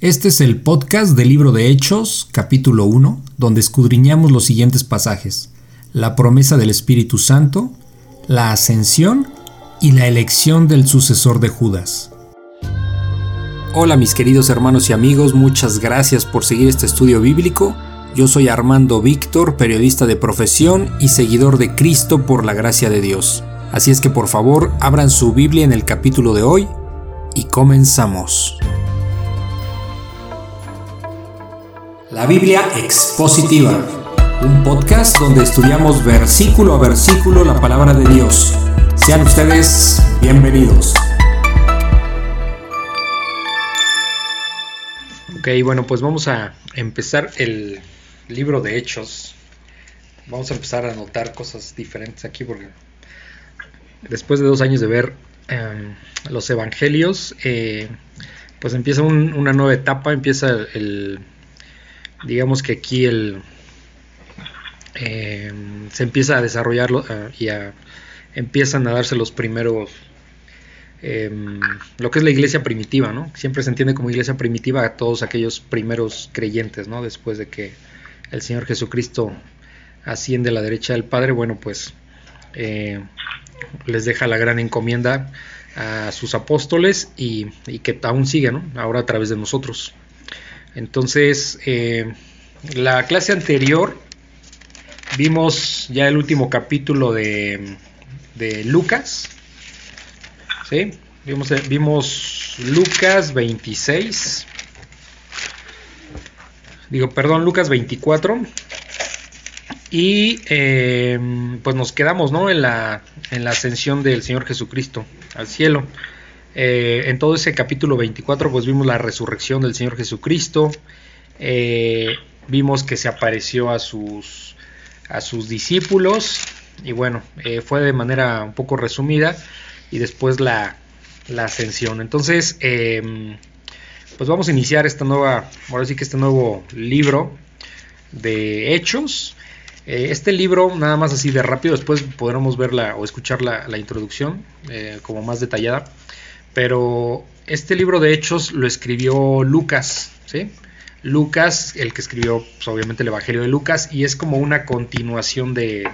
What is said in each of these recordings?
Este es el podcast del libro de Hechos, capítulo 1, donde escudriñamos los siguientes pasajes. La promesa del Espíritu Santo, la ascensión y la elección del sucesor de Judas. Hola mis queridos hermanos y amigos, muchas gracias por seguir este estudio bíblico. Yo soy Armando Víctor, periodista de profesión y seguidor de Cristo por la gracia de Dios. Así es que por favor abran su Biblia en el capítulo de hoy y comenzamos. La Biblia Expositiva, un podcast donde estudiamos versículo a versículo la palabra de Dios. Sean ustedes bienvenidos. Ok, bueno, pues vamos a empezar el libro de Hechos. Vamos a empezar a notar cosas diferentes aquí porque después de dos años de ver em, los evangelios, eh, pues empieza una nueva etapa, empieza el digamos que aquí el, eh, se empieza a desarrollarlo eh, y empiezan a darse los primeros em, lo que es la iglesia primitiva, ¿no? Siempre se entiende como iglesia primitiva a todos aquellos primeros creyentes, ¿no? Después de que el Señor Jesucristo asciende a la derecha del Padre, bueno, pues eh, les deja la gran encomienda a sus apóstoles y, y que aún sigue, ¿no? Ahora a través de nosotros. Entonces, eh, la clase anterior vimos ya el último capítulo de, Lucas. ¿Sí? Vimos, eh, Lucas 26. Digo, perdón, Lucas 24. Y eh, pues nos quedamos ¿no? en, la, en la ascensión del Señor Jesucristo al cielo. Eh, en todo ese capítulo 24 pues vimos la resurrección del Señor Jesucristo, eh, vimos que se apareció a sus, a sus discípulos y bueno, eh, fue de manera un poco resumida y después la, la ascensión. Entonces, em, pues vamos a iniciar esta nueva, ahora sí que este nuevo libro de hechos. Este libro, nada más así de rápido, después podremos verla o escuchar la, la introducción como más detallada pero este libro de Hechos lo escribió Lucas, ¿sí? Lucas, el que escribió pues, obviamente el Evangelio de Lucas, y es como una continuación de,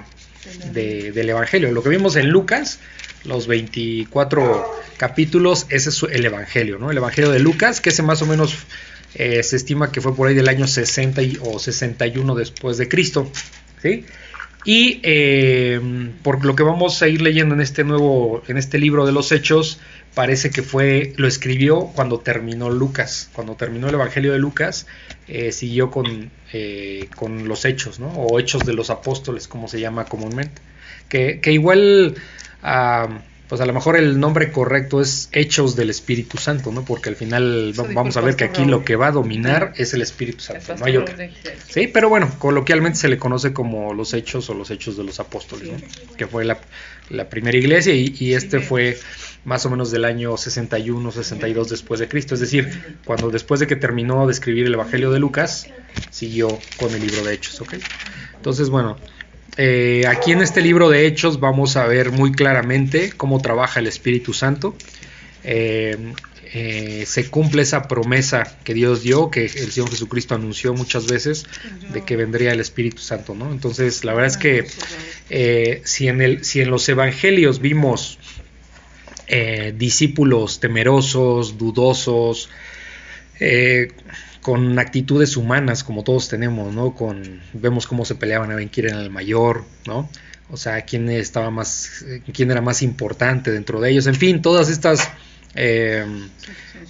del Evangelio. Lo que vimos en Lucas, los 24 capítulos, ese es el Evangelio, ¿no? El Evangelio de Lucas, que ese más o menos eh, se estima que fue por ahí del año 60 o 61 después de Cristo, ¿sí? Y eh, por lo que vamos a ir leyendo en este nuevo, en este libro de los Hechos, parece que fue, lo escribió cuando terminó Lucas, cuando terminó el Evangelio de Lucas, eh, siguió con, eh, con los hechos, ¿no? O hechos de los apóstoles, como se llama comúnmente. Que, que igual, ah, pues a lo mejor el nombre correcto es hechos del Espíritu Santo, ¿no? Porque al final vamos a ver que aquí lo que va a dominar es el Espíritu Santo, no hay otro. Sí, pero bueno, coloquialmente se le conoce como los hechos o los hechos de los apóstoles, ¿no? Que fue la, la primera iglesia y, y este fue más o menos del año 61, 62 después de Cristo, es decir, cuando después de que terminó de escribir el Evangelio de Lucas, siguió con el libro de Hechos, ¿ok? Entonces, bueno, eh, aquí en este libro de Hechos vamos a ver muy claramente cómo trabaja el Espíritu Santo. Eh, eh, se cumple esa promesa que Dios dio, que el Señor Jesucristo anunció muchas veces, de que vendría el Espíritu Santo, ¿no? Entonces, la verdad es que si, en si en los evangelios vimos discípulos temerosos, dudosos, con actitudes humanas como todos tenemos, ¿no? Con, vemos cómo se peleaban a ver quién el mayor, ¿no? O sea, quién estaba más, quién era más importante dentro de ellos, en fin, todas estas eh,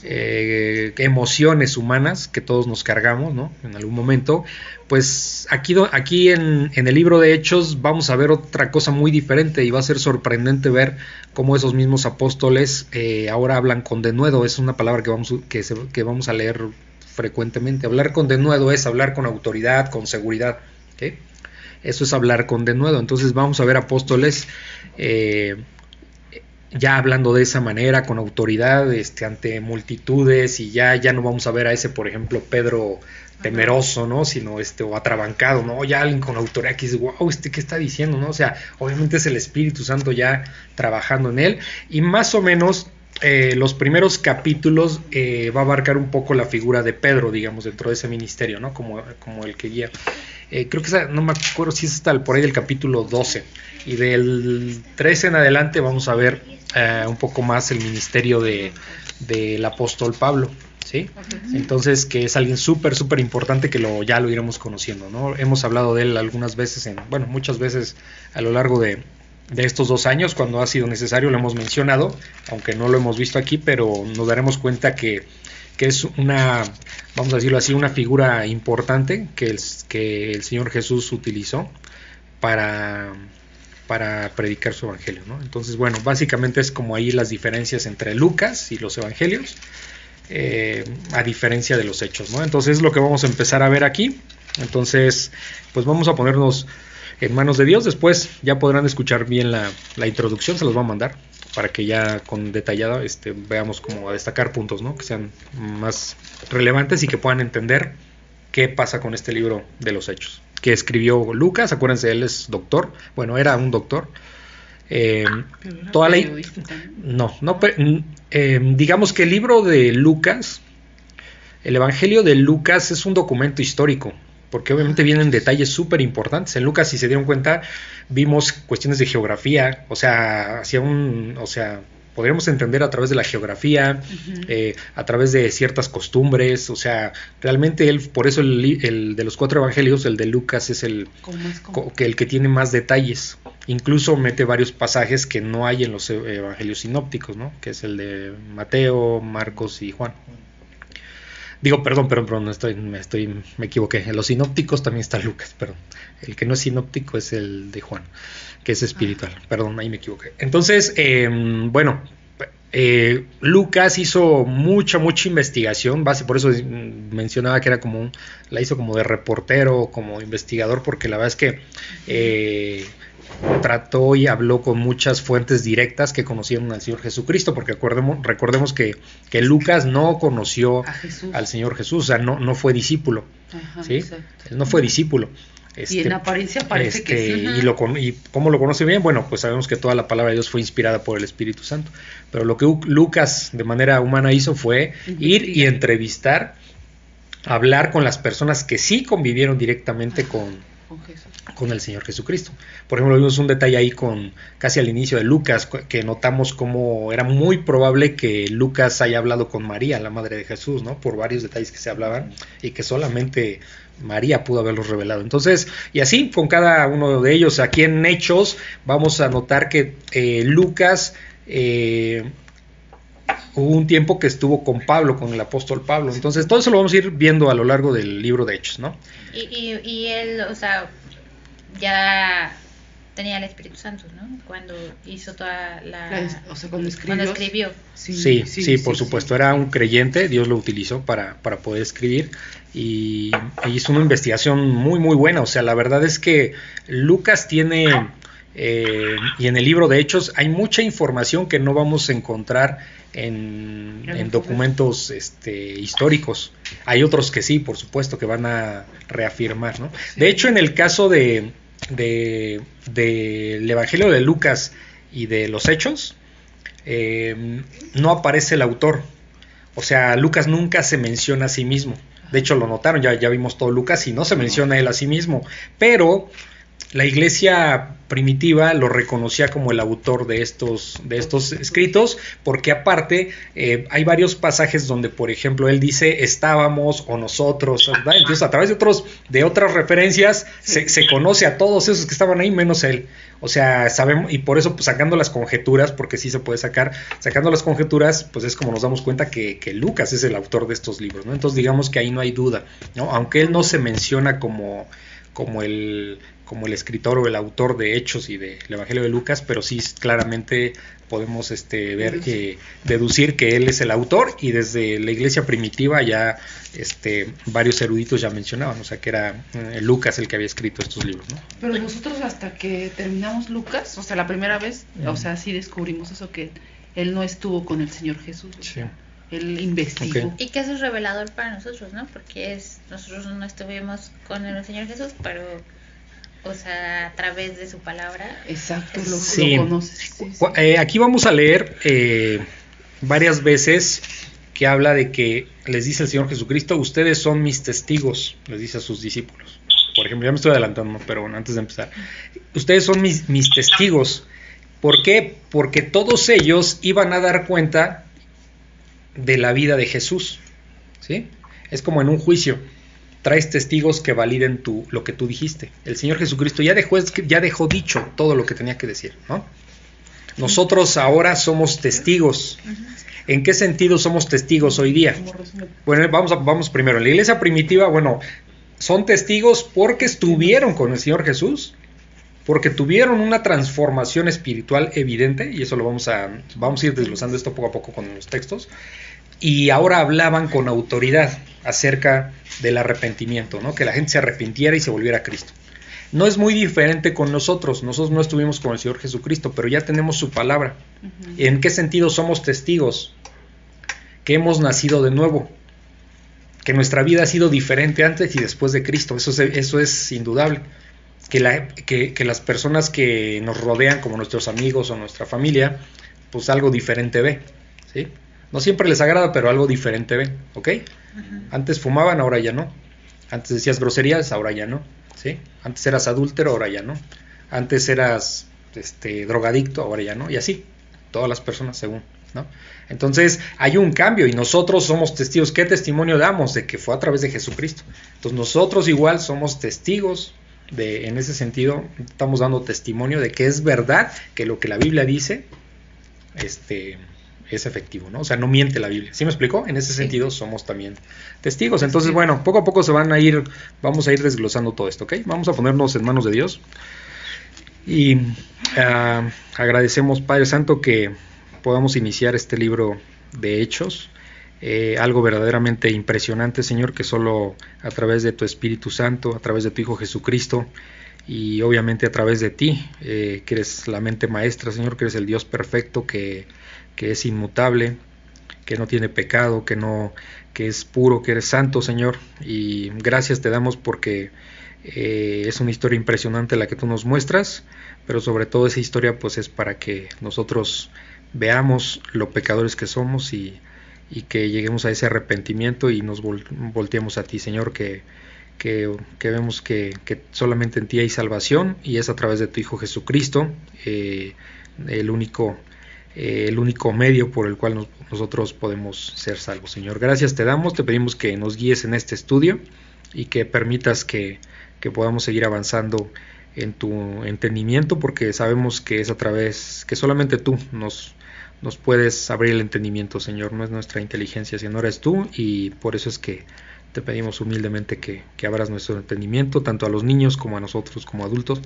eh, emociones humanas que todos nos cargamos, ¿no? En algún momento, pues aquí, aquí en, el libro de Hechos vamos a ver otra cosa muy diferente y va a ser sorprendente ver cómo esos mismos apóstoles eh, ahora hablan con denuedo. Es una palabra que vamos, que vamos a leer frecuentemente. Hablar con denuedo es hablar con autoridad, con seguridad. Eso es hablar con denuedo. Entonces vamos a ver apóstoles eh, ya hablando de esa manera, con autoridad, este, ante multitudes, y ya, ya no vamos a ver a ese, por ejemplo, Pedro temeroso, ¿no? Sino este, o atrabancado, ¿no? Ya alguien con autoridad que dice, wow, este, ¿qué está diciendo, no? O sea, obviamente es el Espíritu Santo ya trabajando en él, y más o menos eh, los primeros capítulos eh, va a abarcar un poco la figura de Pedro, digamos, dentro de ese ministerio, ¿no? Como, como el que guía. Eh, creo que no me acuerdo si es hasta por ahí del capítulo 12. Y del 13 en adelante vamos a ver un poco más el ministerio de, del apóstol Pablo. ¿sí? Entonces, que es alguien súper, súper importante que lo, ya lo iremos conociendo, ¿no? Hemos hablado de él algunas veces, en, bueno, muchas veces a lo largo de, de estos dos años, cuando ha sido necesario, lo hemos mencionado, aunque no lo hemos visto aquí, pero nos daremos cuenta que, es una, vamos a decirlo así, una figura importante que el, que el Señor Jesús utilizó para, para predicar su evangelio. Entonces, bueno, básicamente es como ahí las diferencias entre Lucas y los evangelios, eh, a diferencia de los hechos. Entonces es lo que vamos a empezar a ver aquí. Entonces, pues vamos a ponernos en manos de Dios. Después ya podrán escuchar bien la, introducción, se los va a mandar para que ya con detallado este, veamos cómo a destacar puntos ¿no? que sean más relevantes y que puedan entender qué pasa con este libro de los hechos que escribió Lucas. Acuérdense, él es doctor, bueno, era un doctor. Eh, toda la no, no eh, digamos que el libro de Lucas, el Evangelio de Lucas es un documento histórico porque obviamente vienen detalles súper importantes. En Lucas, si se dieron cuenta, vimos cuestiones de geografía, o sea, hacía un, o sea, podríamos entender a través de la geografía, eh, a través de ciertas costumbres, o sea, realmente él, por eso el, de los cuatro evangelios, el de Lucas es el, que, el que tiene más detalles. Incluso mete varios pasajes que no hay en los evangelios sinópticos, ¿no? Que es el de Mateo, Marcos y Juan. Digo, perdón, perdón, perdón, estoy, me, estoy, me equivoqué. En los sinópticos también está Lucas, perdón. El que no es sinóptico es el de Juan, que es espiritual. Ah. Perdón, ahí me equivoqué. Entonces, em, bueno, eh, Lucas hizo mucha, mucha investigación, base, por eso mencionaba que era como un, la hizo como de reportero, como investigador, porque la verdad es que eh, trató y habló con muchas fuentes directas que conocieron al Señor Jesucristo, porque recordemos que, que Lucas no conoció al Señor Jesús, o sea, no, no fue discípulo, ¿sí? Él no fue discípulo. y en este, apariencia parece que sí. Y, lo, y cómo lo conoce bien, bueno, pues sabemos que toda la palabra de Dios fue inspirada por el Espíritu Santo. Pero lo que Lucas de manera humana hizo fue ir y entrevistar, hablar con las personas que sí convivieron directamente con, con el Señor Jesucristo. Por ejemplo, vimos un detalle ahí con casi al inicio de Lucas, que notamos cómo era muy probable que Lucas haya hablado con María, la madre de Jesús, ¿no? Por varios detalles que se hablaban y que solamente María pudo haberlos revelado. Entonces, y así con cada uno de ellos, aquí en Hechos vamos a notar que eh, Lucas eh, hubo un tiempo que estuvo con Pablo, con el apóstol Pablo. Entonces, todo eso lo vamos a ir viendo a lo largo del libro de Hechos, ¿no? Y, y, él, o sea, ya tenía el Espíritu Santo, ¿no? Cuando hizo toda la... o sea, cuando escribió. Sí, sí, por supuesto, era un creyente, Dios lo utilizó para, para poder escribir y, hizo una investigación muy, muy buena. O sea, la verdad es que Lucas tiene... Eh, y en el libro de Hechos hay mucha información que no vamos a encontrar en, documentos este, históricos. Hay otros que sí, por supuesto, que van a reafirmar. ¿no? De hecho, en el caso de, del Evangelio de Lucas y de los Hechos, eh, no aparece el autor. O sea, Lucas nunca se menciona a sí mismo. De hecho, lo notaron, ya, ya vimos todo Lucas y no se menciona él a sí mismo. Pero la iglesia primitiva lo reconocía como el autor de estos, de estos escritos, porque aparte eh, hay varios pasajes donde, por ejemplo, él dice estábamos o nosotros, Entonces, a través de, otros, de otras referencias se, conoce a todos esos que estaban ahí, menos él. O sea, sabemos, y por eso pues, sacando las conjeturas, porque sí se puede sacar, sacando las conjeturas, pues es como nos damos cuenta que, que Lucas es el autor de estos libros, ¿no? Entonces digamos que ahí no hay duda, ¿no? Aunque él no se menciona como como el, como el escritor o el autor de Hechos y del Evangelio de Lucas, pero sí claramente podemos este, ver que deducir que él es el autor y desde la iglesia primitiva ya este, varios eruditos ya mencionaban, o sea que era eh, Lucas el que había escrito estos libros. ¿no? Pero nosotros hasta que terminamos Lucas, o sea, la primera vez, o sea, sí descubrimos eso que él no estuvo con el Señor Jesús. Sí. Él investigó. Y que eso es revelador para nosotros, ¿no? Porque es nosotros no estuvimos con el Señor Jesús, pero o sea, a través de su palabra. Exacto, lo, conoces. Eh, aquí vamos a leer eh, varias veces que habla de que les dice el Señor Jesucristo, ustedes son mis testigos, les dice a sus discípulos. Por ejemplo, ya me estoy adelantando, pero bueno, antes de empezar. Ustedes son mis, mis testigos. ¿Por qué? Porque todos ellos iban a dar cuenta de la vida de Jesús. ¿Sí? Es como en un juicio. Traes testigos que validen lo que tú dijiste. El Señor Jesucristo ya dejó, ya dejó dicho todo lo que tenía que decir. ¿no? Nosotros ahora somos testigos. ¿En qué sentido somos testigos hoy día? Bueno, vamos, a, vamos primero. La iglesia primitiva, bueno, son testigos porque estuvieron con el Señor Jesús, porque tuvieron una transformación espiritual evidente, y eso lo vamos a, vamos a ir desglosando esto poco a poco con los textos, y ahora hablaban con autoridad acerca del arrepentimiento, ¿no? que la gente se arrepintiera y se volviera a Cristo. No es muy diferente con nosotros, nosotros no estuvimos con el Señor Jesucristo, pero ya tenemos su palabra. ¿En qué sentido somos testigos? Que hemos nacido de nuevo, que nuestra vida ha sido diferente antes y después de Cristo, eso es, eso es indudable. Que, la, que, que las personas que nos rodean, como nuestros amigos o nuestra familia, pues algo diferente ve, ¿sí? No siempre les agrada, pero algo diferente ven, ¿ok? Antes fumaban, ahora ya no. Antes decías groserías, ahora ya no, ¿sí? Antes eras adúltero, ahora ya no. Antes eras este, drogadicto, ahora ya no. Y así, todas las personas según, ¿no? Entonces hay un cambio y nosotros somos testigos. ¿Qué testimonio damos? De que fue a través de Jesucristo. Entonces nosotros igual somos testigos de, en ese sentido, estamos dando testimonio de que es verdad que lo que la Biblia dice, este, es efectivo, ¿no? O sea, no miente la Biblia. ¿Sí me explicó? En ese sentido somos también testigos. Entonces, bueno, poco a poco se van a ir, vamos a ir desglosando todo esto, ¿ok? Vamos a ponernos en manos de Dios. Y uh, agradecemos, Padre Santo, que podamos iniciar este libro de Hechos. Eh, algo verdaderamente impresionante, Señor, que solo a través de tu Espíritu Santo, a través de tu Hijo Jesucristo, y obviamente a través de ti, eh, que eres la mente maestra, Señor, que eres el Dios perfecto, que que es inmutable, que no tiene pecado, que no que es puro, que eres santo, Señor, y gracias te damos porque eh, es una historia impresionante la que tú nos muestras, pero sobre todo esa historia pues es para que nosotros veamos lo pecadores que somos y, y que lleguemos a ese arrepentimiento y nos volteemos a ti, Señor, que, que, vemos que, que, solamente en ti hay salvación y es a través de tu Hijo Jesucristo, eh, el único eh, el único medio por el cual nosotros podemos ser salvos. Señor, gracias te damos, te pedimos que nos guíes en este estudio y que permitas que, podamos seguir avanzando en tu entendimiento, porque sabemos que es a través, que solamente tú nos, nos puedes abrir el entendimiento, Señor, no es nuestra inteligencia, sino eres tú, y por eso es que te pedimos humildemente que, que abras nuestro entendimiento, tanto a los niños como a nosotros como adultos.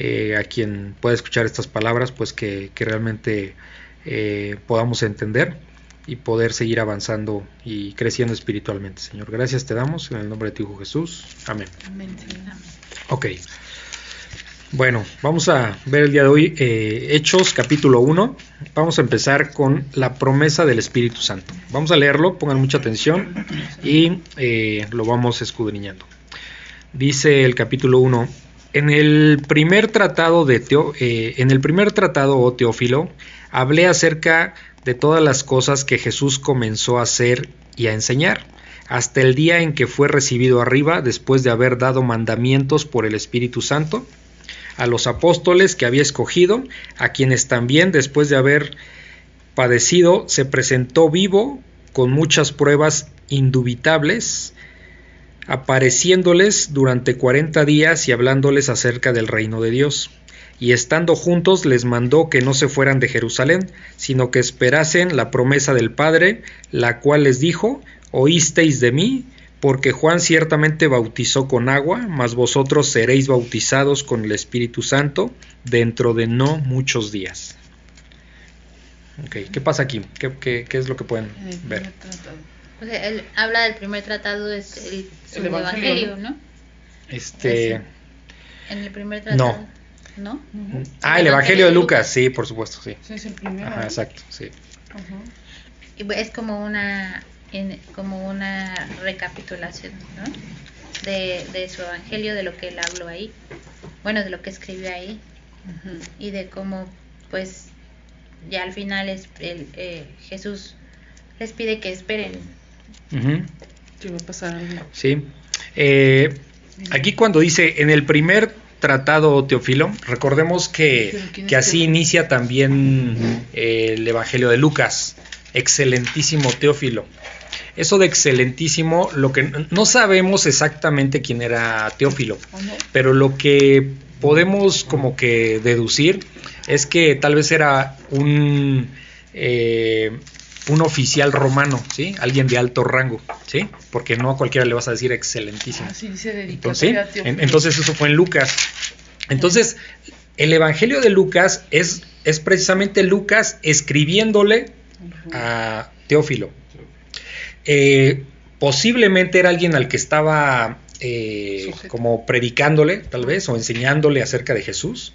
Eh, a quien pueda escuchar estas palabras, pues que, realmente eh, podamos entender y poder seguir avanzando y creciendo espiritualmente. Señor, gracias te damos en el nombre de tu Hijo Jesús. Amén. Amén. Ok. Bueno, vamos a ver el día de hoy eh, Hechos capítulo 1. Vamos a empezar con la promesa del Espíritu Santo. Vamos a leerlo, pongan mucha atención y lo vamos escudriñando. Dice el capítulo 1, en el primer tratado de eh, en el primer tratado o oh Teófilo hablé acerca de todas las cosas que Jesús comenzó a hacer y a enseñar hasta el día en que fue recibido arriba después de haber dado mandamientos por el Espíritu Santo a los apóstoles que había escogido, a quienes también después de haber padecido se presentó vivo con muchas pruebas indubitables apareciéndoles durante cuarenta días y hablándoles acerca del reino de Dios. Y estando juntos les mandó que no se fueran de Jerusalén, sino que esperasen la promesa del Padre, la cual les dijo, oísteis de mí, porque Juan ciertamente bautizó con agua, mas vosotros seréis bautizados con el Espíritu Santo dentro de no muchos días. ¿Qué pasa aquí? ¿Qué, es lo que pueden ver? O sea, él habla del primer tratado, es el, el evangelio, ¿no? Este. En el primer tratado. No. Ah, el Evangelio de Lucas, sí, por supuesto, sí. Sí, es el primero. Ajá, exacto, sí. Y es como una, como una recapitulación, ¿no? De, de, su Evangelio, de lo que él habló ahí, bueno, de lo que escribió ahí, y de cómo, pues, ya al final es el, eh, Jesús les pide que esperen. Ujú. ¿Qué va a pasar algo? Sí. Eh, aquí cuando dice en el primer tratado Teofilo, recordemos que, Pero ¿quién es que así Teófilo? inicia también eh, el Evangelio de Lucas. Excelentísimo Teófilo. Eso de excelentísimo, lo que no sabemos exactamente quién era Teófilo, pero lo que podemos como que deducir es que tal vez era un eh, un oficial romano, ¿sí? Alguien de alto rango, ¿sí? Porque no a cualquiera le vas a decir excelentísimo. Así dice Entonces, ¿sí? dedicatoria a Teófilo. En- entonces eso fue en Lucas. Entonces, el Evangelio de Lucas es, es precisamente Lucas escribiéndole a Teófilo. Eh, posiblemente era alguien al que estaba eh, como predicándole, tal vez, o enseñándole acerca de Jesús.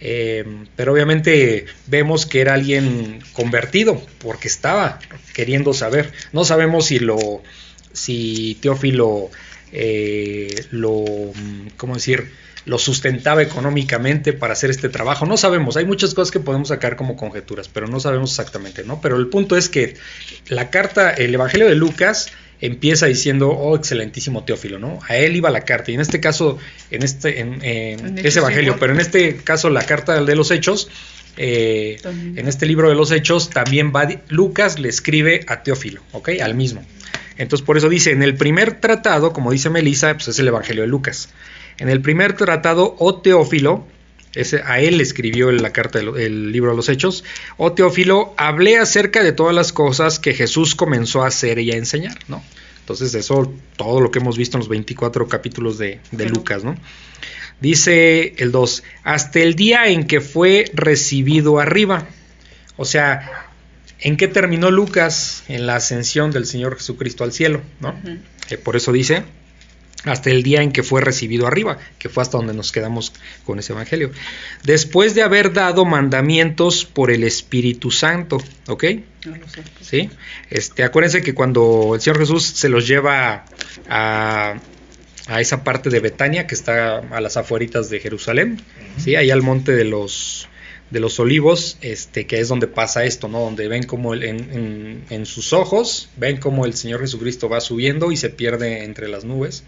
Eh, pero obviamente vemos que era alguien convertido, porque estaba queriendo saber. No sabemos si lo, si Teófilo eh, lo, ¿cómo decir? lo sustentaba económicamente para hacer este trabajo. No sabemos, hay muchas cosas que podemos sacar como conjeturas, pero no sabemos exactamente, ¿no? Pero el punto es que la carta, el Evangelio de Lucas empieza diciendo, oh, excelentísimo Teófilo, ¿no? A él iba la carta, y en este caso, en este, en, en En ese Evangelio, pero en este caso la carta de los Hechos, eh, en este libro de los Hechos, también va, Lucas le escribe a Teófilo, ¿ok? Al mismo. Entonces, por eso dice, en el primer tratado, como dice Melissa, pues es el Evangelio de Lucas. En el primer tratado, o Teófilo, ese, a él escribió la carta el libro de los Hechos, o Teófilo, hablé acerca de todas las cosas que Jesús comenzó a hacer y a enseñar, ¿no? Entonces, eso, todo lo que hemos visto en los 24 capítulos de, Lucas, ¿no? Dice el 2, hasta el día en que fue recibido arriba. O sea, ¿en qué terminó Lucas? En la ascensión del Señor Jesucristo al cielo, ¿no? Eh, por eso dice, hasta el día en que fue recibido arriba, que fue hasta donde nos quedamos con ese evangelio. Después de haber dado mandamientos por el Espíritu Santo, ¿ok? No lo sé. ¿Sí? Este, acuérdense que cuando el Señor Jesús se los lleva a, a esa parte de Betania que está a las afueritas de Jerusalén, ¿sí? Ahí al monte de los de los olivos, este, que es donde pasa esto, ¿no? Donde ven como el- en, en- en sus ojos, ven como el Señor Jesucristo va subiendo y se pierde entre las nubes,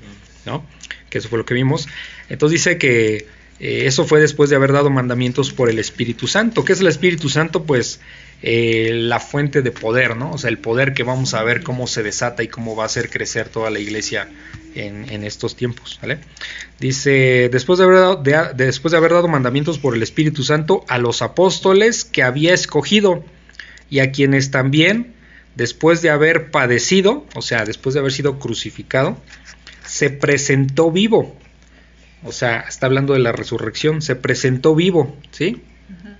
¿no? Que eso fue lo que vimos. Entonces dice que eh, eso fue después de haber dado mandamientos por el Espíritu Santo. ¿Qué es el Espíritu Santo? Pues eh, la fuente de poder, ¿no? O sea, el poder que vamos a ver cómo se desata y cómo va a hacer crecer toda la iglesia en, estos tiempos, ¿vale? Dice, después de, haber dado, de- después de haber dado mandamientos por el Espíritu Santo a los apóstoles que había escogido y a quienes también, después de haber padecido, o sea, después de haber sido crucificado, se presentó vivo. O sea, está hablando de la resurrección, se presentó vivo, ¿sí? Ujú.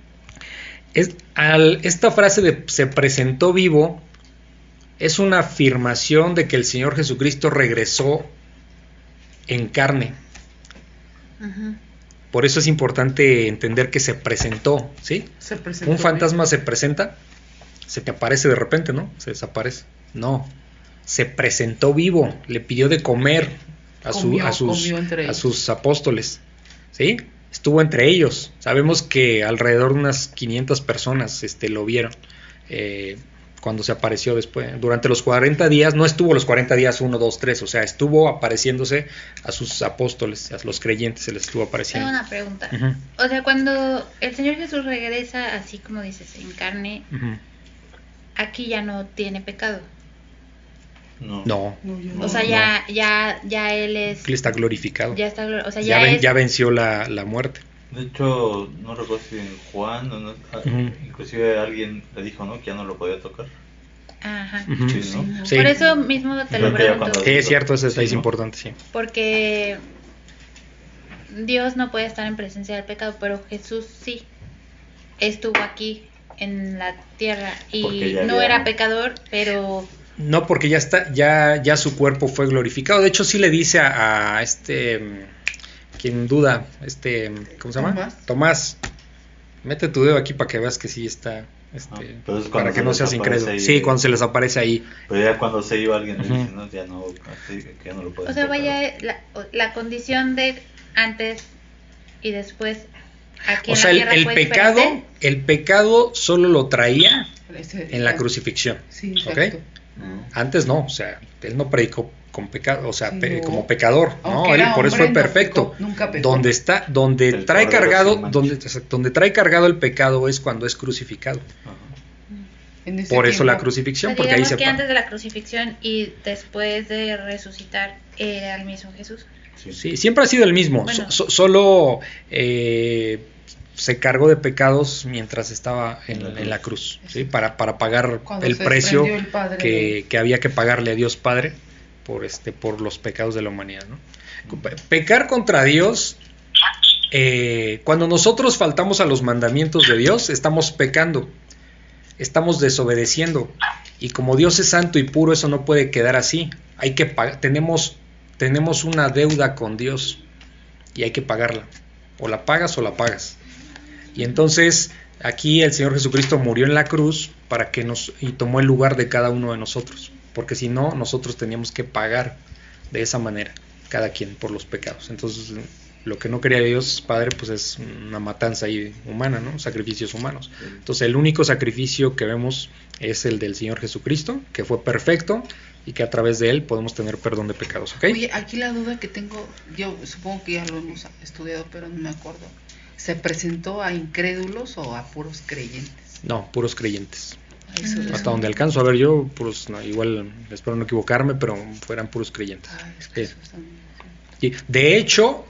Es, al- esta frase de se presentó vivo es una afirmación de que el Señor Jesucristo regresó en carne. Por eso es importante entender que se presentó, ¿sí? Se presentó Un fantasma bien. se presenta, se te aparece de repente, ¿no? Se desaparece. No, se presentó vivo, le pidió de comer a, su- a sus apóstoles, ¿sí? Estuvo entre ellos. Sabemos que alrededor de unas 500 personas este, lo vieron eh, cuando se apareció después. Durante los 40 días, no estuvo los 40 días 1, 2, 3, o sea, estuvo apareciéndose a sus apóstoles, a los creyentes se les estuvo Tengo apareciendo. una pregunta. O sea, cuando el Señor Jesús regresa, así como dices, en carne, aquí ya no tiene pecado. No. No, No, O no. sea, ya, ya, ya él es, él está glorificado. ya está, o sea, ya, ya, ven- es, ya venció la, la muerte. De hecho, no recuerdo si en Juan o no, ah, Ujú. inclusive alguien le dijo, ¿no? Que ya no lo podía tocar. Ajá. Sí, Sí, ¿no? no. Sí. Por eso mismo te lo pregunto. es cierto, Sí, es ¿no? importante, sí. Porque Dios no puede estar en presencia del pecado, pero Jesús sí estuvo aquí en la tierra y no había- era pecador, pero No, porque ya está, ya, ya su cuerpo fue glorificado. De hecho, sí le dice a, a este, mm, quien duda, este, ¿cómo se llama? Tomás. Tomás, mete tu dedo aquí para que veas que sí está, este, Ah, es para que se no seas incrédulo. ahí Sí, cuando se les aparece ahí. Pero ya cuando se iba alguien no, ya no, así ya no lo puede o sea, vaya la, la condición de antes y después aquí O en sea, el, el pecado, diferente. el pecado solo lo traía Ese- en la crucifixión. Sí, ¿ok? No. Antes no, o sea, él no predicó con pecado, o sea, Sí, pe- no. como pecador, Aunque no, él por eso fue no perfecto. pecó, nunca pecó. Donde está, donde El trae cargado, donde, donde trae cargado el pecado es cuando es crucificado. Ajá. Por eso la tiempo- crucifixión, Pues porque ahí se que antes de la crucifixión y después de resucitar era el mismo Jesús. Sí. Sí, siempre ha sido el mismo, Bueno. so- so- solo eh, se cargó de pecados mientras estaba en, En la en la cruz. para, para pagar Cuando el precio desprendió el Padre que, había que pagarle a Dios Padre por, este, por los pecados de la humanidad. Pecar contra Dios, eh, cuando nosotros faltamos a los mandamientos de Dios, estamos pecando, estamos desobedeciendo. Y como Dios es santo y puro, eso no puede quedar así. Hay que tenemos, tenemos una deuda con Dios y hay que pagarla. O la pagas o la pagas. Y entonces aquí el Señor Jesucristo murió en la cruz para que nos y tomó el lugar de cada uno de nosotros, porque si no nosotros teníamos que pagar de esa manera cada quien por los pecados. Entonces lo que no quería Dios Padre pues es una matanza ahí humana, ¿no? Sacrificios humanos. Entonces el único sacrificio que vemos es el del Señor Jesucristo, que fue perfecto y que a través de él podemos tener perdón de pecados, ¿ok? Oye, aquí la duda que tengo, yo supongo que ya lo hemos estudiado, pero no me acuerdo. ¿Se presentó a incrédulos o a puros creyentes? No, puros creyentes. Eso- Mm. eso- Hasta donde alcanzo a ver yo, pues no, igual espero no equivocarme, pero fueran puros creyentes. Ay, es que Y, de hecho,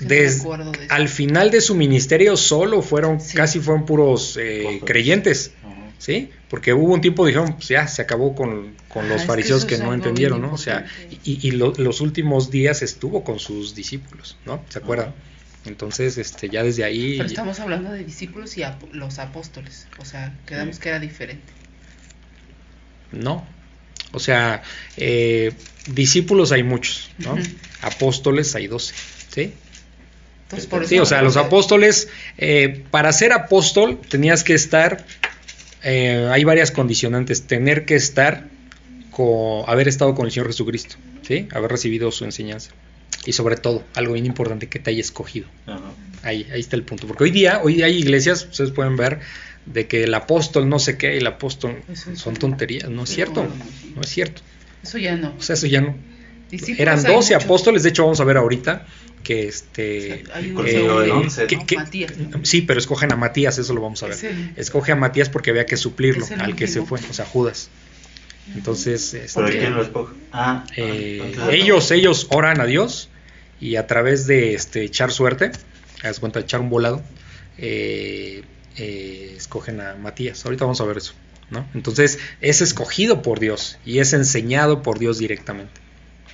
des- acuerdo de al final de su ministerio solo fueron, Sí. casi fueron puros eh, creyentes. ¿sí? Porque hubo un tiempo dijeron, pues ya se acabó con, con Ah, los es que fariseos que, no entendieron, ¿no? O sea, y, y lo- los últimos días estuvo con sus discípulos, ¿no? ¿Se acuerdan? Entonces, este, ya desde ahí... Pero estamos hablando de discípulos y ap- los apóstoles. O sea, quedamos Sí. que era diferente. No. O sea, eh, discípulos hay muchos, ¿no? Apóstoles hay doce, ¿sí? Entonces, por Sí, eso- o sea, los apóstoles, eh, para ser apóstol tenías que estar, eh, hay varias condicionantes, tener que estar, con, haber estado con el Señor Jesucristo, ¿sí? Haber recibido su enseñanza. Y sobre todo, algo bien importante, que te haya escogido. Ajá. Ahí, ahí está el punto. Porque hoy día, hoy día hay iglesias, ustedes pueden ver, de que el apóstol no sé qué, el apóstol Eso son tonterías, no es cierto, no es cierto. Eso ya no. O sea, eso ya no. Discípulos Eran hay 12 muchos. apóstoles, de hecho vamos a ver ahorita que este... Hay un. Sí, pero escogen a Matías, eso lo vamos a ver. Es el- Escoge a Matías porque había que suplirlo al que se fue, o sea, Judas. Entonces, este, ¿Pero quién lo escoge? Ah, eh, entonces- ellos, ellos oran a Dios y a través de este, echar suerte, haz cuenta, echar un volado, eh, eh, escogen a Matías. Ahorita vamos a ver eso, ¿no? Entonces, es escogido por Dios y es enseñado por Dios directamente.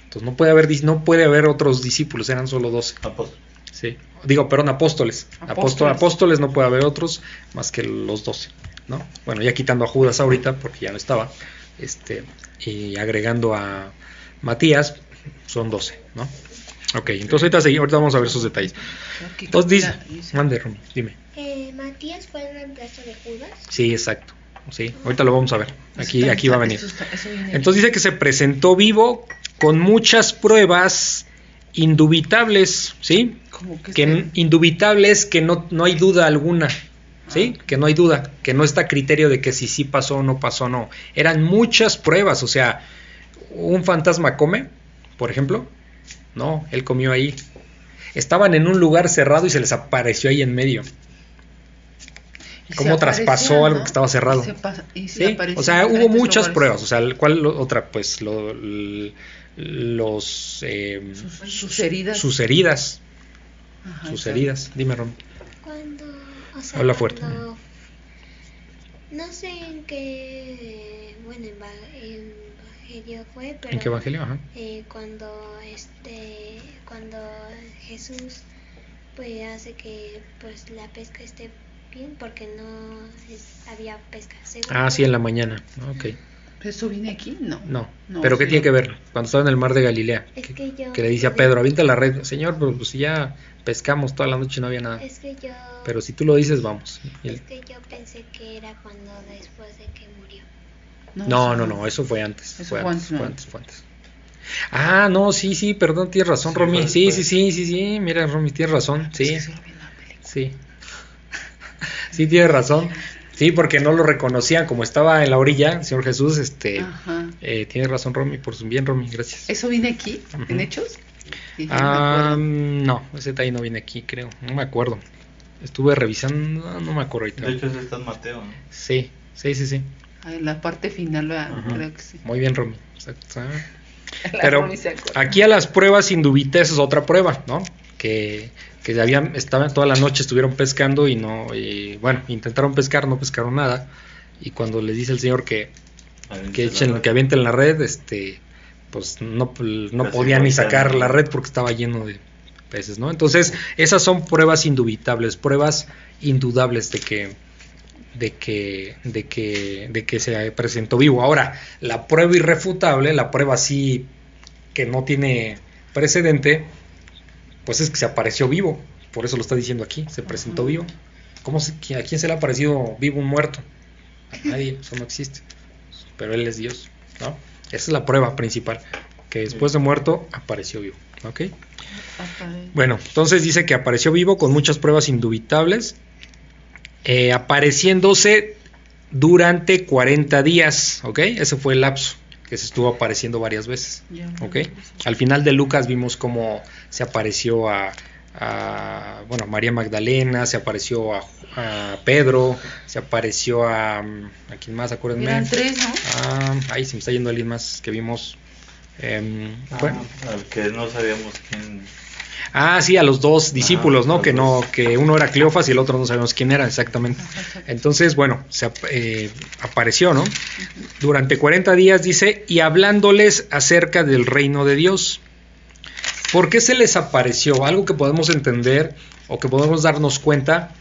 Entonces, no puede haber, no puede haber otros discípulos, eran solo 12. Apóstol. Sí. Digo, perdón, apóstoles. Apóstoles. Apóstoles. apóstoles no puede haber otros más que los 12, ¿no? Bueno, ya quitando a Judas ahorita porque ya no estaba, este, y agregando a Matías, son 12, ¿no? Ok, entonces ahorita, segui- ahorita vamos a ver esos detalles. Entonces dice, mande, dime. Eh, Matías fue el reemplazo de Judas. Sí, exacto. Sí, ahorita lo vamos a ver. Aquí, aquí va a venir. Entonces dice que se presentó vivo con muchas pruebas indubitables, ¿sí? Como que que se- n- indubitable es que no, no hay duda alguna, ¿sí? Que no hay duda, que no está a criterio de que si sí pasó o no pasó, no. Eran muchas pruebas, o sea, un fantasma come, por ejemplo, no, él comió ahí. Estaban en un lugar cerrado y se les apareció ahí en medio. cómo traspasó algo que estaba cerrado. Y se y se ¿sí? O sea, hubo muchas lugares. pruebas, o sea, ¿cuál lo- otra? Pues lo- los... eh, Sus- sus heridas. Sus heridas, Ajá, sus heridas. Dime, Rom. Cuando, o sea, Habla fuerte. cuando- no sé en qué, bueno, en Evangelio fue, pero ¿En qué evangelio? Ajá. eh, cuando este, cuando Jesús pues hace que pues la pesca esté bien porque no es- había pesca. según Ah, sí, en la mañana. Ok. ¿Eso viene aquí? No. No. No, ¿Pero qué sí. tiene que ver? Cuando estaba en el mar de Galilea. Es que, que yo que le dice a Pedro, avienta la red. Señor, pero pues si ya pescamos toda la noche no había nada. Es que yo Pero si tú lo dices, vamos. Es que yo pensé que era cuando después de que murió. No, no, no, eso fue antes. Eso fue fue antes, antes, fue antes, fue antes. Ah, no, sí, sí, perdón, tienes razón, Sí, Romy. fue Sí, sí, sí, sí, sí, mira, Romy, tienes razón. Sí, sí sí. sí, tiene razón. Sí, porque no lo reconocían, como estaba en la orilla, el Señor Jesús, este, Ajá. eh, tiene razón Romy, por su bien Romy, gracias. ¿Eso viene aquí, en. Hechos? Sí, Ah, no, ese detalle no viene aquí, creo, no me acuerdo. Estuve revisando, no, me acuerdo ahorita. De hecho, está en Mateo, ¿no? Sí, sí, sí, sí. Ah, En la parte final, creo que sí. Muy bien, Romy. La Pero aquí a las pruebas indubites es otra prueba, ¿no? Que, que habían, estaban toda la noche, estuvieron pescando y no, y, bueno, intentaron pescar, no pescaron nada. Y cuando les dice el Señor que, que echen, que avienten la red, este, pues no, no podían ni sacar la red porque estaba lleno de peces, ¿no? Entonces, esas son pruebas indubitables, pruebas indudables de que de que de que de que se presentó vivo. Ahora, la prueba irrefutable, la prueba así que no tiene precedente, pues es que se apareció vivo. Por eso lo está diciendo aquí, se presentó vivo. ¿Cómo se- ¿A quién se le ha aparecido vivo un muerto? A nadie, eso no existe. Pero él es Dios, ¿no? Esa es la prueba principal, que después de muerto apareció vivo, ¿ok? Bueno, entonces dice que apareció vivo con muchas pruebas indubitables, eh, apareciéndose durante 40 días, ¿ok? Ese fue el lapso que se estuvo apareciendo varias veces, ¿ok? Al final de Lucas vimos cómo se apareció a, a, bueno, María Magdalena, se apareció a, a Pedro, se apareció a... ¿A quién más? Acuérdenme. Eran tres, ¿no? Ah, ahí se me está yendo alguien más que vimos. em, bueno. Ah, al que no sabíamos quién. Ah, sí, a los dos discípulos, ¿no? los Que no, que uno era Cleofas y el otro no sabemos quién era exactamente. Entonces, bueno, se eh, apareció, ¿no? Durante 40 días dice, y hablándoles acerca del reino de Dios. ¿Por qué se les apareció? Algo que podemos entender o que podemos darnos cuenta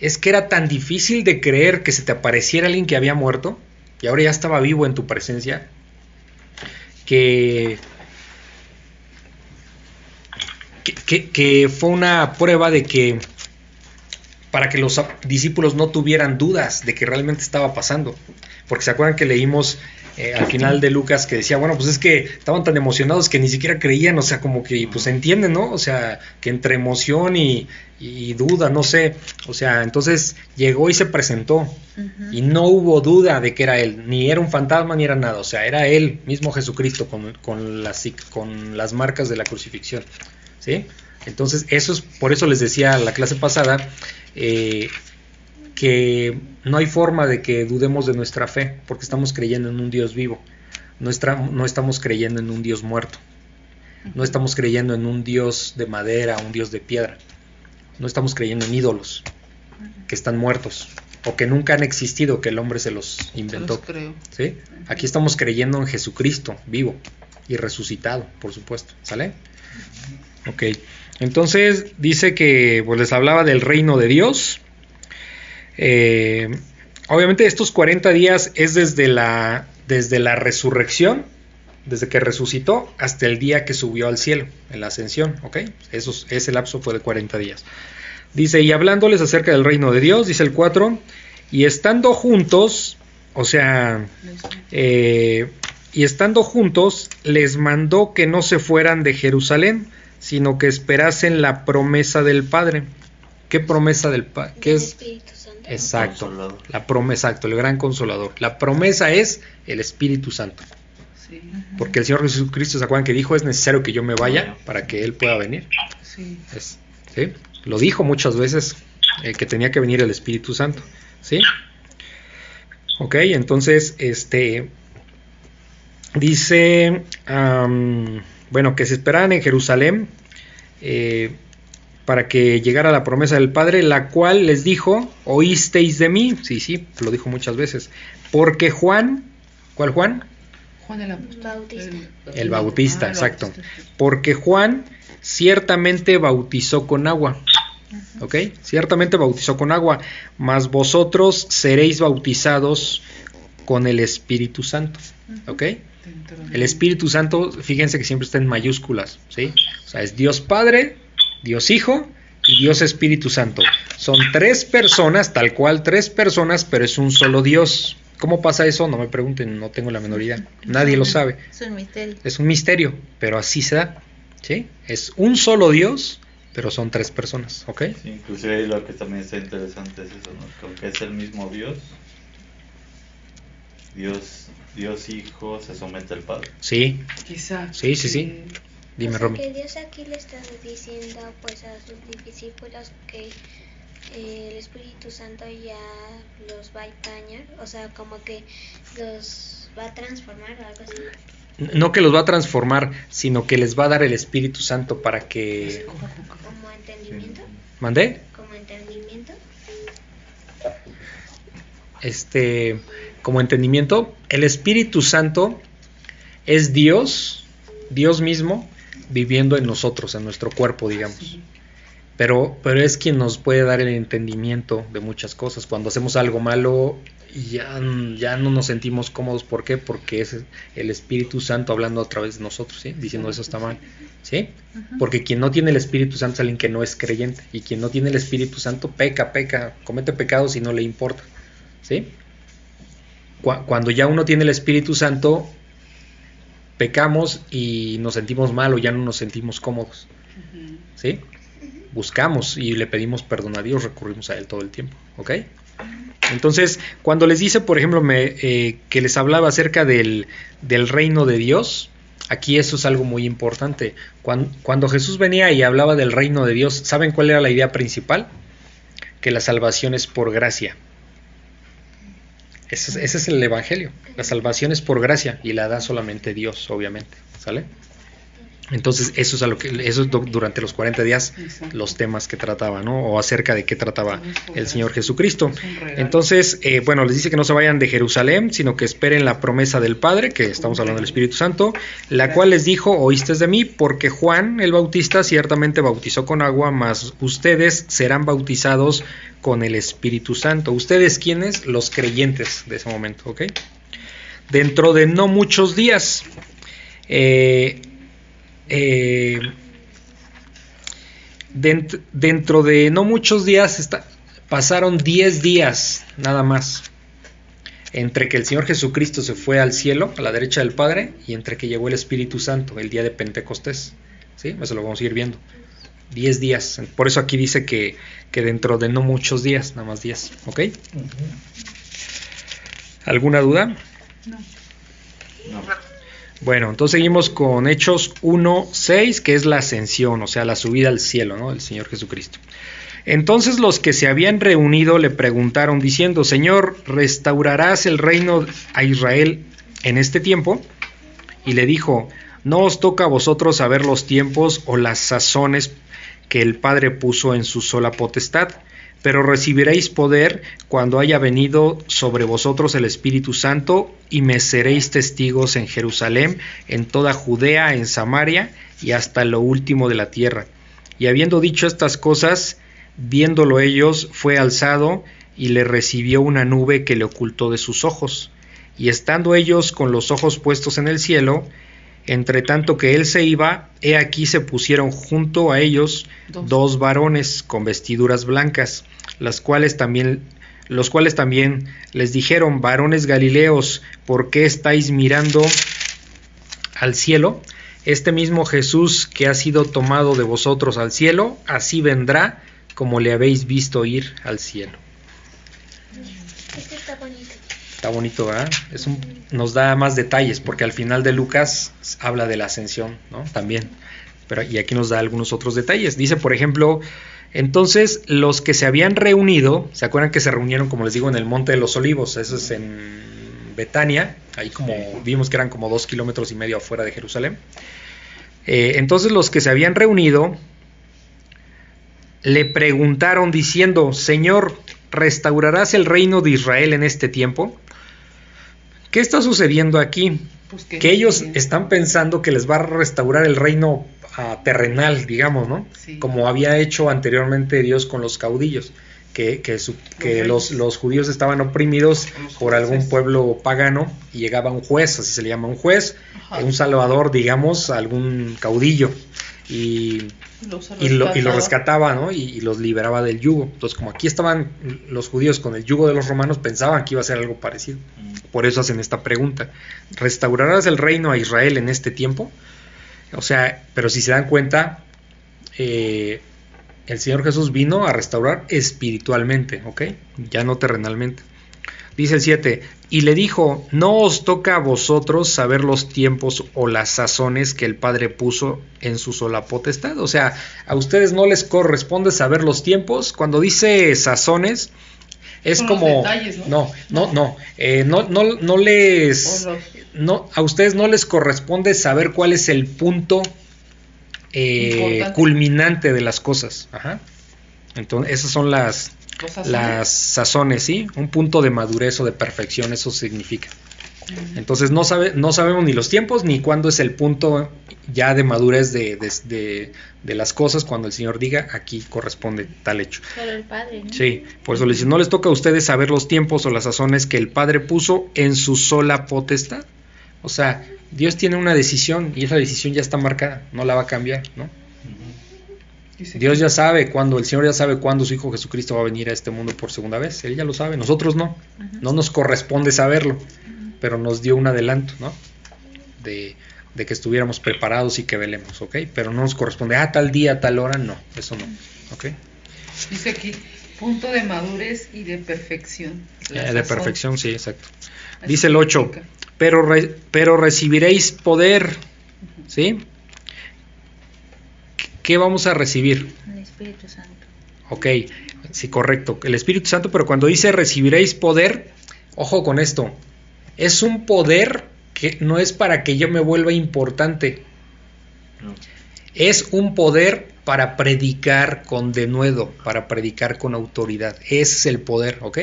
es que era tan difícil de creer que se te apareciera alguien que había muerto y ahora ya estaba vivo en tu presencia que que, que- que fue una prueba de que para que los discípulos no tuvieran dudas de que realmente estaba pasando. Porque se acuerdan que leímos eh, al final de Lucas que decía, bueno, pues es que estaban tan emocionados que ni siquiera creían, o sea, como que pues entienden, ¿no? O sea, que entre emoción y, y duda, no sé, o sea, entonces llegó y se presentó. Y no hubo duda de que era él, ni era un fantasma ni era nada, o sea, era él mismo Jesucristo con, con, las, con las marcas de la crucifixión, ¿sí? Entonces, eso es, por eso les decía la clase pasada, eh, que no hay forma de que dudemos de nuestra fe, porque estamos creyendo en un Dios vivo, no, estamos creyendo en un Dios muerto, no estamos creyendo en un Dios de madera, un Dios de piedra, no estamos creyendo en ídolos que están muertos o que nunca han existido, que el hombre se los Se inventó. los creo. ¿sí? Aquí estamos creyendo en Jesucristo vivo y resucitado, por supuesto. ¿Sale? Ok. Entonces dice que pues, les hablaba del reino de Dios. Eh, obviamente estos 40 días es desde la, desde la resurrección, desde que resucitó hasta el día que subió al cielo, en la ascensión. ¿Ok? Esos, ese lapso fue de 40 días. Dice, y hablándoles acerca del reino de Dios, dice el 4, y estando juntos, o sea, eh, y estando juntos, les mandó que no se fueran de Jerusalén, sino que esperasen la promesa del Padre. ¿Qué promesa del Padre? ¿Qué del es? Espíritu Santo. Exacto, Consolador. la promesa, exacto, el gran consolador. La promesa es el Espíritu Santo. Sí, Porque el Señor Jesucristo, ¿se acuerdan que dijo? Es necesario que yo me vaya para que Él pueda venir. sí. Es- ¿sí? Lo dijo muchas veces eh, que tenía que venir el Espíritu Santo. ¿Sí? Ok, entonces, este. Dice. Bueno, que se esperaban en Jerusalén. eh, para que llegara la promesa del Padre, la cual les dijo: Oísteis de mí. Sí, sí, lo dijo muchas veces. Porque Juan. ¿Cuál Juan? Juan el Apóstol. Bautista. El Bautista, Ah, el exacto. Bautista. Porque Juan ciertamente bautizó con agua. ¿Ok? Ciertamente bautizó con agua, mas vosotros seréis bautizados con el Espíritu Santo. ¿Ok? El Espíritu Santo, fíjense que siempre está en mayúsculas, ¿sí? O sea, es Dios Padre, Dios Hijo y Dios Espíritu Santo. Son tres personas, tal cual tres personas, pero es un solo Dios. ¿Cómo pasa eso? No me pregunten, no tengo la menor idea. Nadie lo sabe. Es un misterio. Es un misterio, pero así se da. ¿sí? Es un solo Dios pero son tres personas, ¿ok? Sí, inclusive lo que también está interesante es eso, ¿no? Como que es el mismo Dios. Dios, Dios Hijo se somete al Padre. Sí, Quizá. Sí, sí, sí. dime o sea, Romy. que Dios aquí le está diciendo pues a sus discípulos que eh, el Espíritu Santo ya los va a empañar, o sea, como que los va a transformar o algo así. No que los va a transformar, sino que les va a dar el Espíritu Santo para que... Como entendimiento, ¿Mandé? como entendimiento. este, como entendimiento, el Espíritu Santo es Dios, Dios mismo, viviendo en nosotros, en nuestro cuerpo, digamos. Pero, pero es quien nos puede dar el entendimiento de muchas cosas. Cuando hacemos algo malo, ya, ya no nos sentimos cómodos. ¿Por qué? Porque es el Espíritu Santo hablando a través de nosotros, ¿sí? diciendo eso está mal. ¿sí? Porque quien no tiene el Espíritu Santo es alguien que no es creyente. Y quien no tiene el Espíritu Santo peca, peca, comete pecados y no le importa. ¿sí? Cu- Cuando ya uno tiene el Espíritu Santo, pecamos y nos sentimos mal o ya no nos sentimos cómodos. ¿sí? Buscamos y le pedimos perdón a Dios, recurrimos a Él todo el tiempo, ¿ok? Entonces, cuando les dice, por ejemplo, me, eh, que les hablaba acerca del, del reino de Dios, aquí eso es algo muy importante. Cuando, cuando Jesús venía y hablaba del reino de Dios, ¿saben cuál era la idea principal? Que la salvación es por gracia. Ese es, ese es el Evangelio. La salvación es por gracia y la da solamente Dios, obviamente. ¿Sale? Entonces, eso es a lo que eso es du- durante los 40 días Exacto. los temas que trataba, ¿no? O acerca de qué trataba el Señor Jesucristo. Entonces, eh, bueno, les dice que no se vayan de Jerusalén, sino que esperen la promesa del Padre, que estamos hablando del Espíritu Santo, la cual les dijo, oíste de mí, porque Juan el Bautista ciertamente bautizó con agua, mas ustedes serán bautizados con el Espíritu Santo. ¿Ustedes quiénes? Los creyentes de ese momento, ¿ok? Dentro de no muchos días. eh, eh, dent- dentro de no muchos días está- pasaron 10 días nada más entre que el Señor Jesucristo se fue al cielo, a la derecha del Padre, y entre que llegó el Espíritu Santo, el día de Pentecostés. ¿Sí? Eso lo vamos a ir viendo. 10 días. Por eso aquí dice que, que dentro de no muchos días, nada más 10. ¿Ok? ¿Alguna duda? No. No. Bueno, entonces seguimos con Hechos 1.6, que es la ascensión, o sea, la subida al cielo, ¿no? Del Señor Jesucristo. Entonces los que se habían reunido le preguntaron diciendo, Señor, ¿restaurarás el reino a Israel en este tiempo? Y le dijo, no os toca a vosotros saber los tiempos o las sazones que el Padre puso en su sola potestad, pero recibiréis poder cuando haya venido sobre vosotros el Espíritu Santo y me seréis testigos en Jerusalén, en toda Judea, en Samaria y hasta lo último de la tierra. Y habiendo dicho estas cosas, viéndolo ellos, fue alzado y le recibió una nube que le ocultó de sus ojos. Y estando ellos con los ojos puestos en el cielo, entre tanto que él se iba, he aquí se pusieron junto a ellos Dos. dos varones con vestiduras blancas, las cuales también los cuales también les dijeron, varones galileos, ¿por qué estáis mirando al cielo? Este mismo Jesús que ha sido tomado de vosotros al cielo, así vendrá como le habéis visto ir al cielo. Este está bonito. Está bonito, ¿verdad? Es un, nos da más detalles, porque al final de Lucas habla de la ascensión, ¿no? También. Pero, y aquí nos da algunos otros detalles. Dice, por ejemplo, entonces los que se habían reunido, ¿se acuerdan que se reunieron, como les digo, en el Monte de los Olivos? Eso es en Betania, ahí como vimos que eran como dos kilómetros y medio afuera de Jerusalén. Eh, entonces los que se habían reunido le preguntaron diciendo, Señor, ¿restaurarás el reino de Israel en este tiempo? ¿Qué está sucediendo aquí? Pues Que ellos están pensando que les va a restaurar el reino terrenal, digamos, ¿no? Sí. Como había hecho anteriormente Dios con los caudillos, que, que, su- que los, judíos estaban oprimidos por algún pueblo pagano y llegaba un juez, así se le llama un juez, Ajá. un salvador, digamos, algún caudillo. Y lo, y rescataba. rescataba, ¿no? Y, y los liberaba del yugo. Entonces, como aquí estaban los judíos con el yugo de los romanos, pensaban que iba a ser algo parecido. Por eso hacen esta pregunta. ¿Restaurarás el reino a Israel en este tiempo? O sea, pero si se dan cuenta, eh, el Señor Jesús vino a restaurar espiritualmente, ¿ok? Ya no terrenalmente. Dice el 7, y le dijo, no os toca a vosotros saber los tiempos o las sazones que el Padre puso en su sola potestad. O sea, a ustedes no les corresponde saber los tiempos. Cuando dice sazones, es Son los como... detalles, ¿no? no, no, no, eh, no, no, no les... No, a ustedes no les corresponde saber cuál es el punto eh, culminante de las cosas. Ajá. Entonces, esas son las, las sazones, ¿sí? Un punto de madurez o de perfección, eso significa. Entonces no, sabe, no sabemos ni los tiempos ni cuándo es el punto ya de madurez de, de- de- de las cosas cuando el Señor diga aquí corresponde tal hecho. Solo el Padre, ¿no? Sí, por eso le dice, no les toca a ustedes saber los tiempos o las sazones que el Padre puso en su sola potestad. O sea, Dios tiene una decisión y esa decisión ya está marcada, no la va a cambiar, ¿no? Dios ya sabe cuándo, el Señor ya sabe cuándo su Hijo Jesucristo va a venir a este mundo por segunda vez. Él ya lo sabe, nosotros no. No nos corresponde saberlo, pero nos dio un adelanto, ¿no? De, de que estuviéramos preparados y que velemos, ¿ok? Pero no nos corresponde, ah, tal día, tal hora, no, eso no, ¿ok? Dice aquí, punto de madurez y de perfección. Eh, de perfección, sí, exacto. Así Dice el 8, significa. pero, re- pero recibiréis poder, ¿sí? ¿Qué vamos a recibir? El Espíritu Santo. Ok, sí, correcto. El Espíritu Santo, pero cuando dice recibiréis poder, ojo con esto. Es un poder que no es para que yo me vuelva importante. No. Es un poder para predicar con denuedo, para predicar con autoridad. Ese es el poder, ¿ok?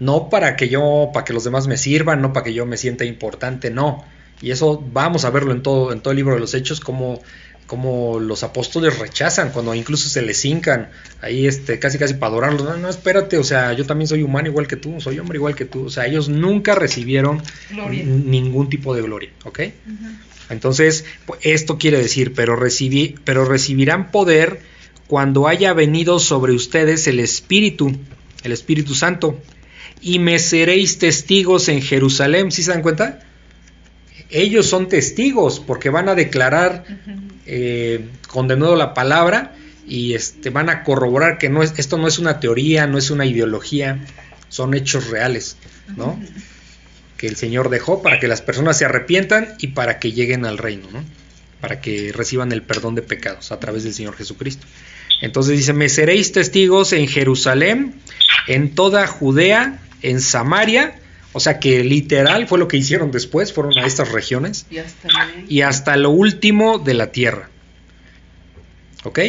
No para que yo, para que los demás me sirvan, no para que yo me sienta importante, no. Y eso vamos a verlo en todo, en todo el libro de los Hechos, como, como los apóstoles rechazan, cuando incluso se les hincan, ahí este, casi casi para adorarlos. No, no, espérate, o sea, yo también soy humano igual que tú, soy hombre igual que tú. O sea, ellos nunca recibieron ningún tipo de gloria, ¿ok? Entonces, pu- esto quiere decir, pero, recibí, pero recibirán poder cuando haya venido sobre ustedes el Espíritu, el Espíritu Santo, y me seréis testigos en Jerusalén. ¿Sí se dan cuenta? Ellos son testigos porque van a declarar eh, con de nuevo la palabra y este, van a corroborar que no es, esto no es una teoría, no es una ideología, son hechos reales, ¿no? Que el Señor dejó para que las personas se arrepientan y para que lleguen al reino, ¿no? Para que reciban el perdón de pecados a través del Señor Jesucristo. Entonces dice, me seréis testigos en Jerusalén, en toda Judea, en Samaria, o sea que literal fue lo que hicieron después, fueron a estas regiones Y hasta ahí. y hasta lo último de la tierra. ¿Ok?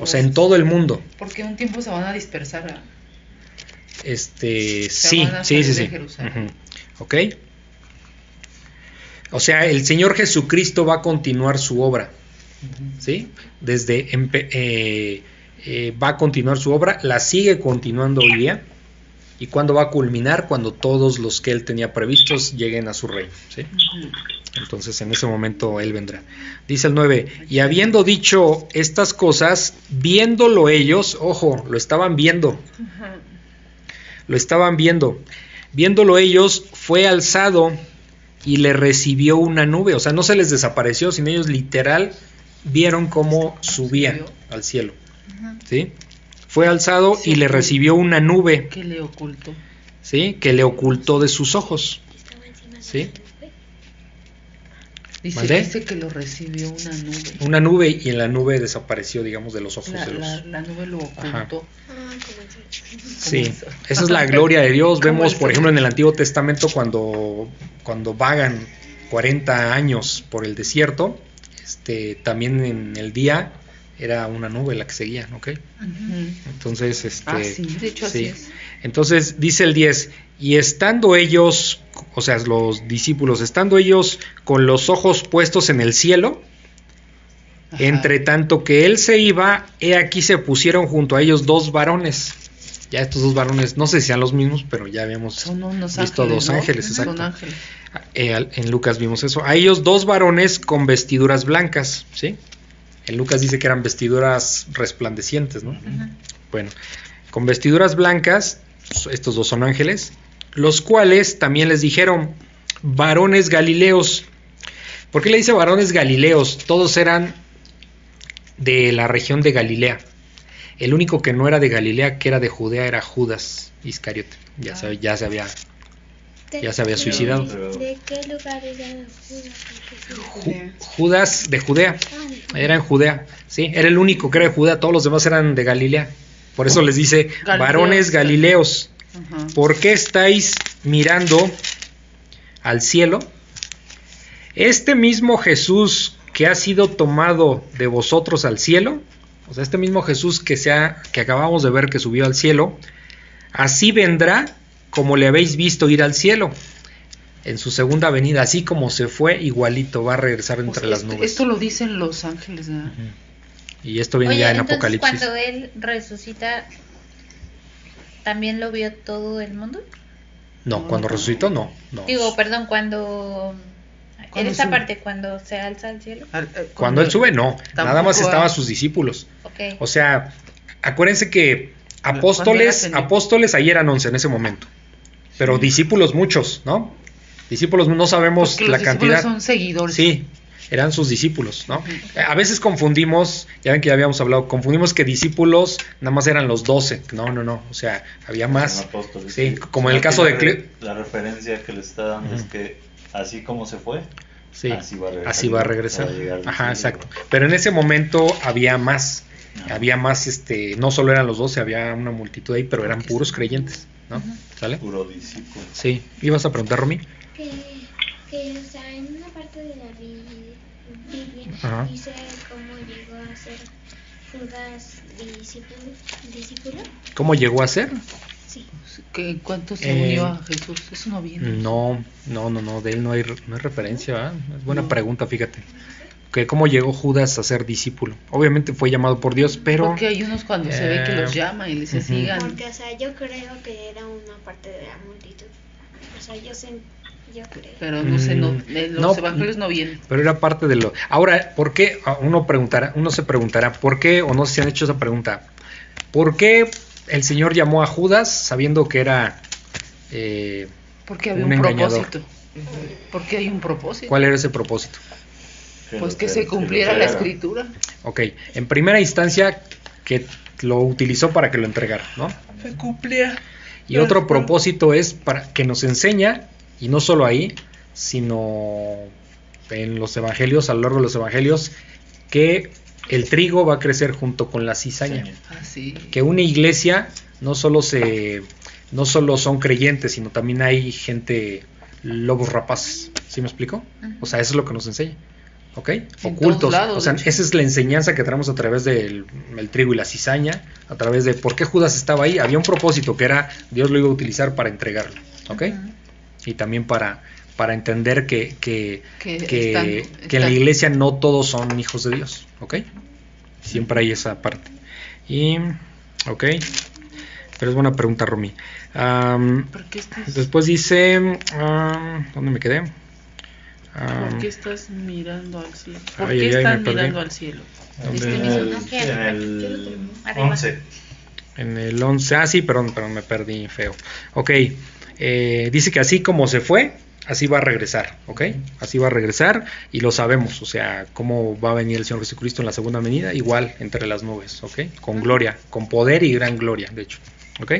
O sea, en todo el mundo. Porque un tiempo se van a dispersar. Este, Se sí, van a sí, sí, sí. Jerusalén. ¿Ok? O sea, el Señor Jesucristo va a continuar su obra. ¿Sí? Desde eh, eh, va a continuar su obra, la sigue continuando hoy día. ¿Y cuándo va a culminar? Cuando todos los que él tenía previstos lleguen a su reino. ¿sí? Entonces en ese momento Él vendrá. Dice el 9, y habiendo dicho estas cosas, viéndolo ellos, ojo, lo estaban viendo, lo estaban viendo, viéndolo ellos, fue alzado y le recibió una nube, o sea, no se les desapareció, sino ellos literal vieron cómo subía al cielo. ¿sí? Fue alzado y le recibió una nube, ¿Qué le ocultó? ¿sí? que le ocultó de sus ojos. Sí. Dice, ¿Mandé? dice que lo recibió una nube. Una nube y en la nube desapareció, digamos, de los ojos La, de los... la, la nube lo ocultó. Sí, eso. esa es la gloria de Dios. Vemos, por ejemplo, en el Antiguo Testamento cuando, cuando vagan 40 años por el desierto, este, también en el día era una nube la que seguía, ¿ok? Entonces, este, Ah, sí, de hecho así sí. es. Entonces dice el 10, y estando ellos, o sea, los discípulos, estando ellos con los ojos puestos en el cielo, Ajá. entre tanto que él se iba, he aquí se pusieron junto a ellos dos varones. Ya estos dos varones, no sé si sean los mismos, pero ya habíamos visto ángeles. dos ¿no? ángeles, exacto. ángeles. Eh, en Lucas vimos eso. A ellos dos varones con vestiduras blancas, ¿sí? En Lucas dice que eran vestiduras resplandecientes, ¿no? Bueno, con vestiduras blancas, estos dos son ángeles, los cuales también les dijeron, varones galileos. ¿Por qué le dice varones galileos? Todos eran de la región de Galilea, El único que no era de Galilea, que era de Judea, era Judas Iscariote. Ya, Ah. se, ya se había ¿De Ya se había suicidado. ¿De qué lugar era Judas? Ju- Judas de Judea. De Era en Judea, sí, era el único que era de Judea, todos los demás eran de Galilea. Por eso les dice, varones galileos. ¿por qué estáis mirando al cielo? Este mismo Jesús que ha sido tomado de vosotros al cielo, o sea, este mismo Jesús que, se ha- que acabamos de ver que subió al cielo, así vendrá como le habéis visto ir al cielo. En su segunda venida, así como se fue, igualito va a regresar O entre sea, las este- nubes. Esto lo dicen los ángeles, ¿verdad? Y esto viene Oye, ya en entonces Apocalipsis. cuando él resucita, ¿también lo vio todo el mundo? No, cuando resucitó, no. no. Digo, perdón, cuando... En esa sube. parte, cuando se alza al cielo. Al- eh, Cuando él sube, no. Nada más estaban sus discípulos. Ok. O sea, acuérdense que apóstoles, apóstoles ahí eran 11 en ese momento. Pero discípulos muchos, ¿no? Discípulos no sabemos Porque los la discípulos cantidad. son seguidores. Sí, eran sus discípulos, ¿no? A veces confundimos, ya ven que ya habíamos hablado, confundimos que discípulos nada más eran los 12. No, no, no. O sea, había más. Apóstoles, Sí, sí. como en el caso de la, Cle- la referencia que le está dando es que así como se fue, Sí, Así va a regresar. así va a regresar. Va a llegar Ajá, exacto. Pero en ese momento había más. Había más, este, no solo eran los 12, había una multitud ahí, pero eran puros creyentes, ¿no? ¿Sale? puro discípulo. Sí. ¿Ibas a preguntar, Romy? Que, que, o sea, en una parte de la Bi- Biblia Ajá. dice cómo llegó a ser Judas discípulo. ¿Discípulo? ¿Cómo llegó a ser? Sí. que en cuanto se Eh, unió a Jesús. Eso no viene. No, no, no, no, de él no hay, no hay referencia, ¿verdad? Es buena No. pregunta, fíjate. Que cómo llegó Judas a ser discípulo. Obviamente fue llamado por Dios, pero Porque hay unos cuando se ve que Eh, los llama y les dice ujú. sigan. Porque, o sea, yo creo que era una parte de la multitud. O sea, yo, sen- yo creo. Pero no sé, no, Mm, los no, evangelios no vienen. pero era parte de lo. Ahora, ¿por qué? Ah, Uno preguntará, uno se preguntará, ¿por qué? O no sé si han hecho esa pregunta. ¿Por qué el Señor llamó a Judas sabiendo que era eh, Porque había un un, engañador? propósito. Porque hay un propósito. ¿Cuál era ese propósito? Pues que que- se cumpliera la escritura. Ok, en primera instancia que lo utilizó para que lo entregara, ¿no? Se cumpliera. Y otro propósito es para que nos enseña, y no solo ahí, sino en los evangelios, a lo largo de los evangelios, que el trigo va a crecer junto con la cizaña. Así. Que una iglesia no solo se no solo son creyentes, sino también hay gente lobos rapaces. ¿Sí me explico? O sea, eso es lo que nos enseña. ¿Ok? En Ocultos. lados, o sea, esa es la enseñanza que traemos a través del el trigo y la cizaña, a través de por qué Judas estaba ahí. Había un propósito que era Dios lo iba a utilizar para entregarlo. ¿Ok? Y también para, para entender que, que, Que que, están- que en la iglesia no todos son hijos de Dios. ¿Ok? Siempre hay esa parte. Y, ok. Pero es buena pregunta, Romy. ¿Por qué estás, después dice, am, ¿dónde me quedé? Am, por qué estás mirando al cielo? ¿Por Ay, qué ay, perdí. mirando al cielo? ¿Dónde? Este En el, el Arriba. 11. En el 11, ah, sí, perdón, perdón, me perdí feo. Ok, eh, dice que así como se fue, así va a regresar, ¿ok? Así va a regresar y lo sabemos, o sea, cómo va a venir el Señor Jesucristo en la segunda venida, igual entre las nubes, ¿ok? Con gloria, con poder y gran gloria, de hecho, ¿ok?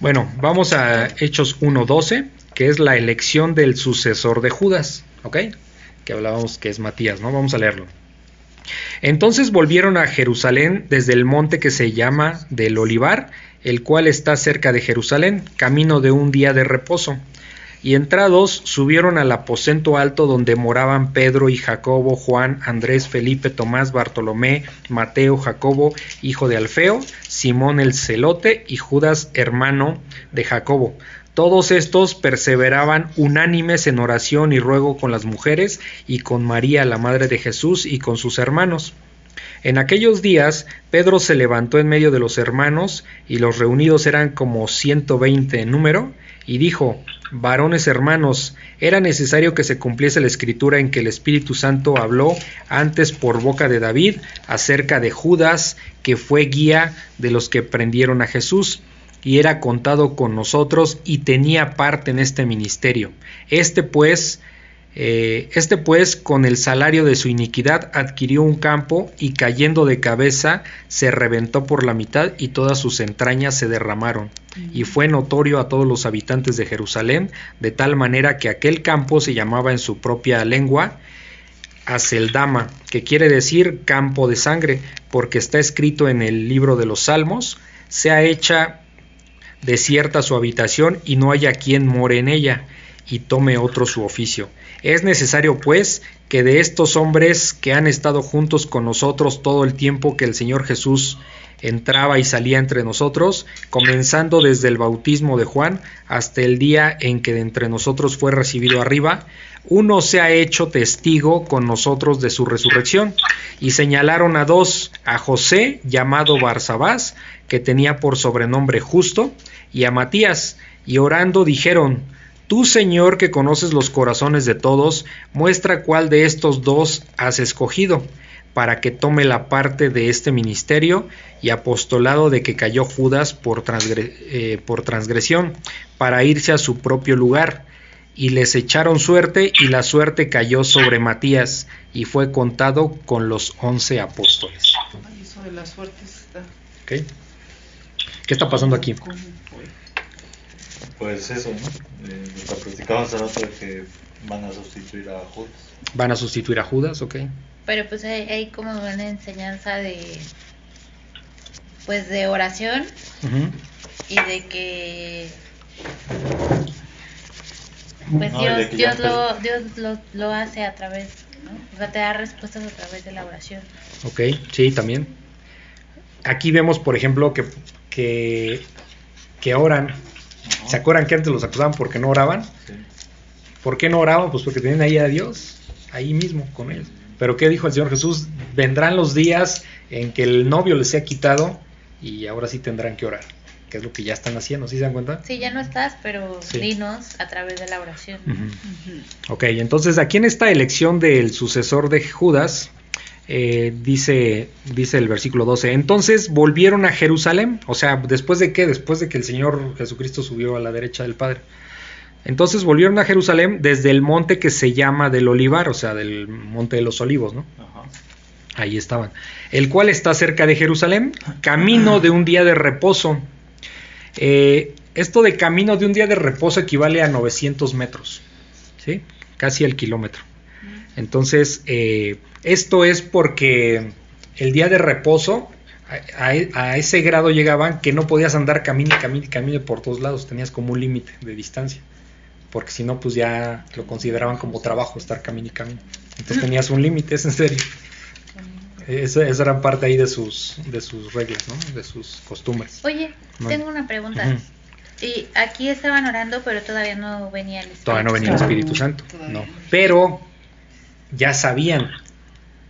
Bueno, vamos a Hechos 1.12, que es la elección del sucesor de Judas, ¿ok? Que hablábamos que es Matías, ¿no? Vamos a leerlo. Entonces volvieron a Jerusalén desde el monte que se llama del Olivar, el cual está cerca de Jerusalén, camino de un día de reposo. Y entrados subieron al aposento alto donde moraban Pedro y Jacobo, Juan, Andrés, Felipe, Tomás, Bartolomé, Mateo, Jacobo, hijo de Alfeo, Simón el celote y Judas, hermano de Jacobo. Todos estos perseveraban unánimes en oración y ruego con las mujeres y con María, la madre de Jesús, y con sus hermanos. En aquellos días Pedro se levantó en medio de los hermanos, y los reunidos eran como ciento veinte en número, y dijo, Varones hermanos, era necesario que se cumpliese la escritura en que el Espíritu Santo habló antes por boca de David acerca de Judas, que fue guía de los que prendieron a Jesús y era contado con nosotros y tenía parte en este ministerio. Este pues Eh, este pues, con el salario de su iniquidad, adquirió un campo y cayendo de cabeza se reventó por la mitad y todas sus entrañas se derramaron. Y fue notorio a todos los habitantes de Jerusalén, de tal manera que aquel campo se llamaba en su propia lengua Aceldama, que quiere decir campo de sangre, porque está escrito en el libro de los Salmos, sea hecha desierta su habitación y no haya quien more en ella y tome otro su oficio. Es necesario, pues, que de estos hombres que han estado juntos con nosotros todo el tiempo que el Señor Jesús entraba y salía entre nosotros, comenzando desde el bautismo de Juan hasta el día en que de entre nosotros fue recibido arriba, uno se ha hecho testigo con nosotros de su resurrección. Y señalaron a dos, a José, llamado Barsabás, que tenía por sobrenombre justo, y a Matías, y orando dijeron, Tú, Señor, que conoces los corazones de todos, muestra cuál de estos dos has escogido, para que tome la parte de este ministerio y apostolado de que cayó Judas por, eh, por transgresión, para irse a su propio lugar. Y les echaron suerte, y la suerte cayó sobre Matías, y fue contado con los once apóstoles. Eso de la suerte está. ¿Qué está pasando aquí? Pues eso, ¿no? Eh, lo que platicamos rato de que van a sustituir a Judas. Van a sustituir a Judas, ok. Pero pues hay, hay como una enseñanza de pues de oración y de que pues No, Dios, Dios, lo. Dios lo, lo hace a través, ¿no? O sea, te da respuestas a través de la oración. Ok, sí, también. Aquí vemos, por ejemplo, que, que, que oran. ¿Se acuerdan que antes los acusaban porque no oraban? Sí. ¿Por qué no oraban? Pues porque tenían ahí a Dios, ahí mismo con ellos. Pero ¿qué dijo el Señor Jesús? Vendrán los días en que el novio les sea quitado y ahora sí tendrán que orar, que es lo que ya están haciendo, ¿sí se dan cuenta? Sí, ya no estás, pero Sí. dinos a través de la oración. Ujú. Ok, entonces aquí en esta elección del sucesor de Judas, eh, dice, dice el versículo 12, entonces volvieron a Jerusalén, o sea, después de qué, después de que el Señor Jesucristo subió a la derecha del Padre. Entonces volvieron a Jerusalén desde el monte que se llama del Olivar, o sea, del monte de los olivos, ¿no? Ajá. Ahí estaban. El cual está cerca de Jerusalén, camino de un día de reposo. Eh, esto de camino de un día de reposo equivale a 900 metros, ¿sí? Casi el kilómetro. Entonces, eh, esto es porque el día de reposo, a, a- ese grado llegaban que no podías andar camine, camine, camine por todos lados, tenías como un límite de distancia, porque si no, pues ya lo consideraban como trabajo estar camine y camine. Entonces tenías un límite, es en serio. Esa, esa era parte ahí de sus, de sus reglas, ¿no? De sus costumbres. Oye, No. tengo una pregunta. Y aquí estaban orando, pero todavía no venía el Espíritu Todavía no venía el Santo. Espíritu Santo, Todavía no. Pero ya sabían,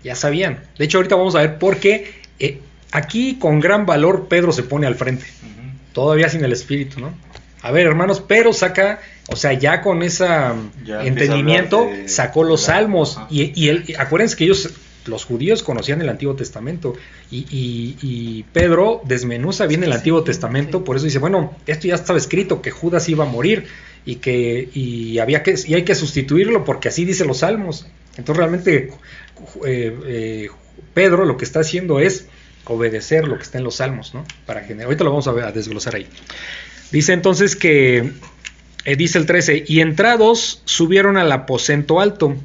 ya sabían. De hecho, ahorita vamos a ver por qué eh, aquí con gran valor Pedro se pone al frente, todavía sin el Espíritu, ¿no? A ver, hermanos, pero saca, o sea, ya con ese entendimiento de- sacó los la- salmos. Y, y él- acuérdense que ellos, los judíos, conocían el Antiguo Testamento. Y, y- y Pedro desmenuza bien el Antiguo. Testamento, por eso dice, bueno, esto ya estaba escrito, que Judas iba a morir y que y había que y hay que sustituirlo porque así dice los salmos. Entonces realmente eh, eh, Pedro lo que está haciendo es obedecer lo que está en los salmos, ¿no? Para generar. Ahorita lo vamos a, ver, a desglosar ahí. Dice entonces que, eh, dice el 13, y entrados subieron al aposento alto.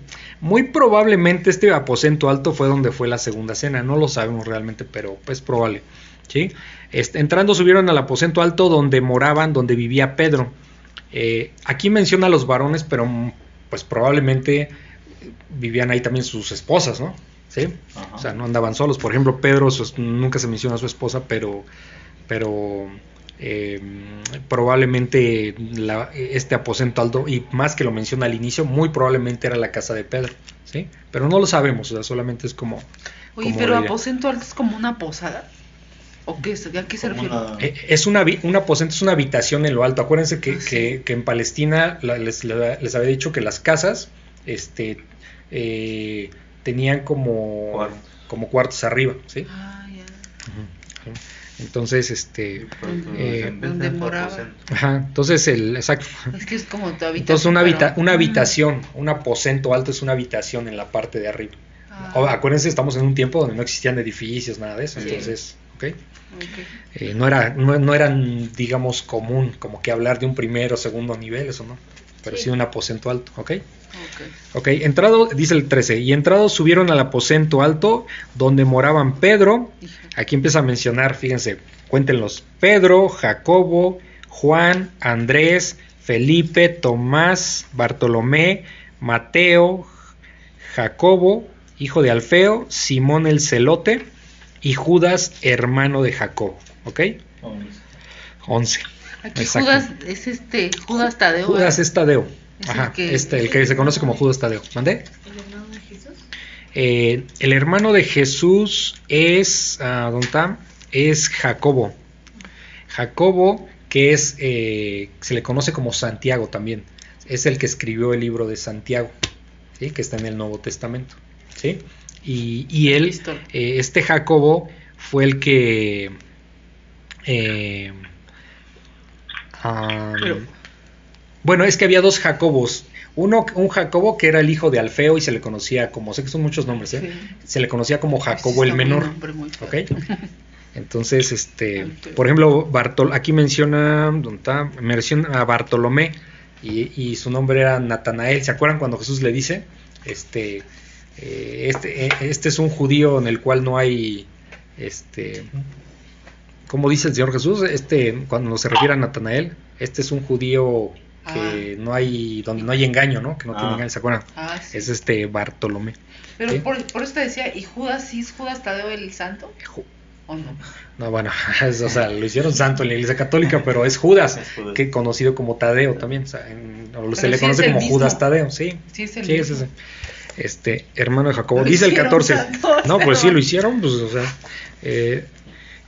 Muy probablemente este aposento alto fue donde fue la segunda cena, no lo sabemos realmente, pero es probable. ¿sí? Este, entrando subieron al aposento alto donde moraban, donde vivía Pedro. Eh, aquí menciona a los varones, pero mm, pues probablemente vivían ahí también sus esposas, ¿no? ¿Sí? Ajá. O sea, no andaban solos. Por ejemplo, Pedro su- nunca se menciona a su esposa, pero, pero eh, probablemente la- este aposento alto, y más que lo menciona al inicio, muy probablemente era la casa de Pedro, ¿sí? Pero no lo sabemos, o sea, solamente es como... Oye, como pero aposento alto es como una posada. ¿O qué es? ¿A qué se refiere? una- Eh, Es una, un aposento, es una habitación en lo alto. Acuérdense que, Ah, sí. que- que en Palestina la- les, la- les había dicho que las casas este, eh, tenían como, Cuartos. como cuartos arriba, ¿sí? Ah. Entonces, este, eh, donde moraba. Ajá, entonces el, exacto. Es que es como tu habitación. Entonces una, habita pero- una habitación, un aposento alto es una habitación en la parte de arriba. Ah, acuérdense, estamos en un tiempo donde no existían edificios, nada de eso, Sí. entonces, ¿ok? ok. Eh, no, era, no, no eran, digamos, común como que hablar de un primero o segundo nivel, eso no, pero sí, Sí. un aposento alto, ¿ok? Ok. Ok, entrado, dice el 13, y entrados subieron al aposento alto donde moraban Pedro, aquí empieza a mencionar, fíjense, cuéntenlos, Pedro, Jacobo, Juan, Andrés, Felipe, Tomás, Bartolomé, Mateo, Jacobo, hijo de Alfeo, Simón el celote y Judas, hermano de Jacobo, ¿ok? 11. Aquí Exacto. Judas es este, Judas Tadeo. Judas es Tadeo. Es Ajá, el que- este, el que se conoce como Judas Tadeo. ¿Mandé? ¿El hermano de Jesús? Eh, el hermano de Jesús es, ah, ¿dónde está? Es Jacobo. Jacobo, que es, eh, se le conoce como Santiago también. Es el que escribió el libro de Santiago, ¿sí? que está en el Nuevo Testamento. ¿sí? Y, y él, eh, este Jacobo, fue el que... eh, Pero- bueno, es que había dos Jacobos. Uno, un Jacobo que era el hijo de Alfeo y se le conocía como, sé que son muchos nombres, ¿eh? Sí. se le conocía como Jacobo Sí, el menor. Entonces, este, por ejemplo, Bartol, aquí menciona, ¿dónde está? Menciona a Bartolomé y, y su nombre era Natanael. ¿Se acuerdan cuando Jesús le dice, este, eh, este, eh, este es un judío en el cual no hay, este, ¿cómo dice el Señor Jesús? Este, cuando se refiere a Natanael, este es un judío que no hay, donde no hay engaño, ¿no? Que no tiene Ah. engaño, ¿se acuerdan? Ah, sí. Es este Bartolomé. Pero ¿sí? por, por eso te decía, ¿y Judas sí es Judas Tadeo el santo? Ju- ¿O no? No, bueno, es- o sea, lo hicieron santo en la iglesia católica, pero es Judas, Es Judas. que conocido como Tadeo también, o sea, en- o se Pero le sí conoce es como mismo. Judas Tadeo, sí. Sí, es el Sí, mismo. sí, sí. Este, hermano de Jacobo. Lo Dice el hicieron 14. santo, No, pues sí, lo hicieron, pues, o sea. eh,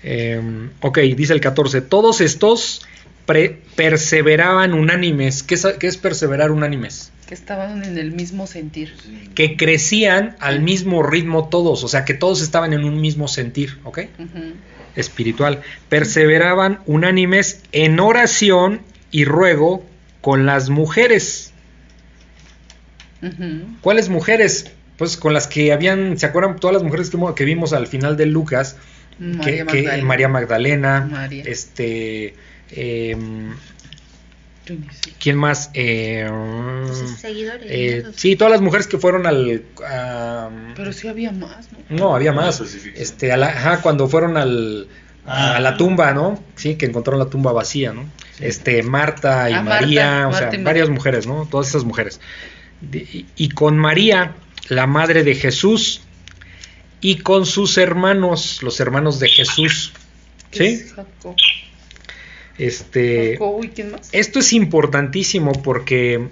em, ok, dice el 14. Todos estos pre- perseveraban unánimes. ¿Qué es, qué es perseverar unánimes? Que estaban en el mismo sentir. Que crecían al mismo ritmo todos, o sea, que todos estaban en un mismo sentir, ¿ok? Espiritual. Perseveraban unánimes en oración y ruego con las mujeres. ¿Cuáles mujeres? Pues con las que habían, ¿se acuerdan todas las mujeres que, que vimos al final de Lucas? María que, que- Magdalena. María Magdalena, María. este, em. ¿quién más? Eh, Pues, seguidores. eh, ¿no? sí, todas las mujeres que fueron al, a- Pero sí había más, ¿no? no, había No más. Este, a la- ajá, cuando fueron al, a Ah. la tumba, ¿no? Sí, que encontraron la tumba vacía, ¿no? Este, Marta y Ah, Marta, María, o Marta sea, varias María. mujeres, ¿no? Todas esas mujeres. De- y, y con María, la madre de Jesús, y con sus hermanos, los hermanos de Jesús. ¿Sí? Este, Jacob, ¿y quién más? esto es importantísimo porque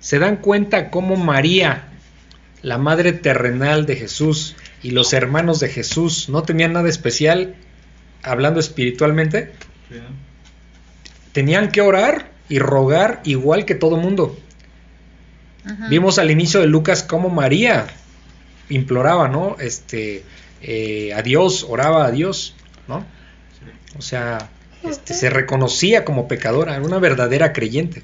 se dan cuenta cómo María, la madre terrenal de Jesús, y los hermanos de Jesús no tenían nada especial hablando espiritualmente, tenían que orar y rogar igual que todo mundo. Vimos al inicio de Lucas cómo María imploraba, ¿no? Este, eh, a Dios, oraba a Dios, ¿no? O sea, este, se reconocía como pecadora, era una verdadera creyente.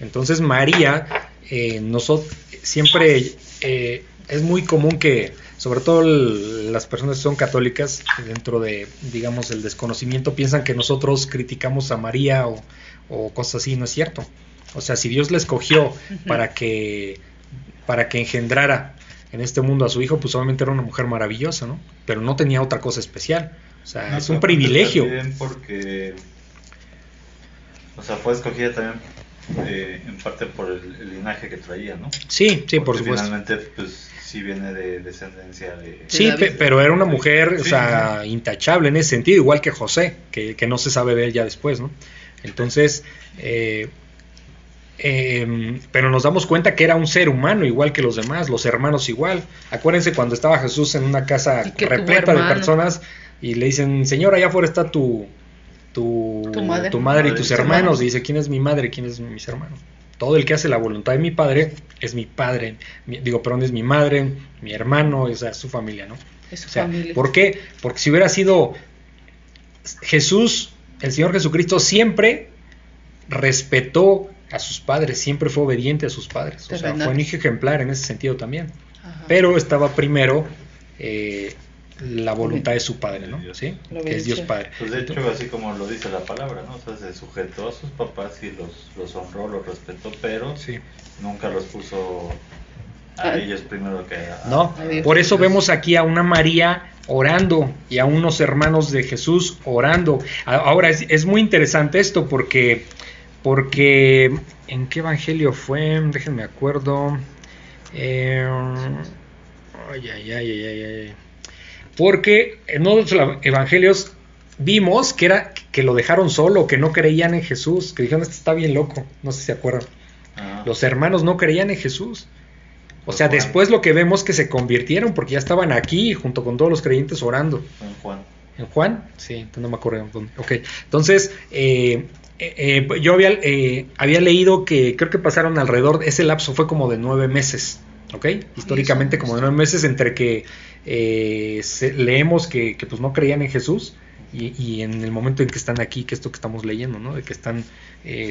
Entonces María, eh, nosotros siempre eh, es muy común que, sobre todo el- las personas que son católicas, dentro de, digamos, el desconocimiento, piensan que nosotros criticamos a María o, o cosas así, no es cierto. O sea, si Dios la escogió para que para que engendrara en este mundo a su hijo, pues obviamente era una mujer maravillosa, ¿no? Pero no tenía otra cosa especial. O sea, No, es un privilegio. También porque, o sea, fue escogida también eh, en parte por el, el linaje que traía, ¿no? Sí, sí, por Porque supuesto. Finalmente, pues sí viene de descendencia de. Sí, pero era una mujer, o Sí, sea, intachable en ese sentido, igual que José, que, que no se sabe de él ya después, ¿no? Entonces, eh, em, pero nos damos cuenta que era un ser humano igual que los demás, los hermanos igual. Acuérdense cuando estaba Jesús en una casa repleta de personas y le dicen, Señor, allá afuera está tu, tu, Tu madre. y tus Madre, hermanos. Y dice, ¿quién es mi madre? ¿Quién es mis hermanos? Todo el que hace la voluntad de mi padre es mi padre. Mi- digo, perdón, es mi madre, mi hermano, o sea, es su familia, ¿no? Es su O sea, familia. ¿por qué? Porque si hubiera sido Jesús, el Señor Jesucristo, siempre respetó a sus padres, siempre fue obediente a sus padres. O sea, fue un hijo ejemplar en ese sentido también. Ajá. Pero estaba primero eh, la voluntad de su padre, ¿no? Dios. ¿Sí? Que es Dios. Padre. Pues de hecho, así como lo dice la palabra, ¿no? O sea, se sujetó a sus papás y los, los honró, los respetó, pero Sí. nunca los puso a Ah. ellos primero que a... No, A por eso vemos aquí a una María orando y a unos hermanos de Jesús orando. Ahora es, es muy interesante esto porque, porque ¿en qué evangelio fue? Déjenme acuerdo. Eh, ay, ay, ay, ay, ay, ay. Porque en otros evangelios vimos que era que lo dejaron solo, que no creían en Jesús, que dijeron este está bien loco, no sé si se acuerdan. Ah, Los hermanos no creían en Jesús. O sea, Juan. después lo que vemos que se convirtieron porque ya estaban aquí junto con todos los creyentes orando. en Juan. ¿En Juan? Sí, no me acuerdo. Ok, entonces eh, eh, eh, yo había, eh, leído que creo que pasaron alrededor, ese lapso fue como de nueve meses, ¿ok? Históricamente como de nueve meses entre que eh, se- leemos que, pues no creían en Jesús y, en el momento en que están aquí, que esto que estamos leyendo, ¿no? De que están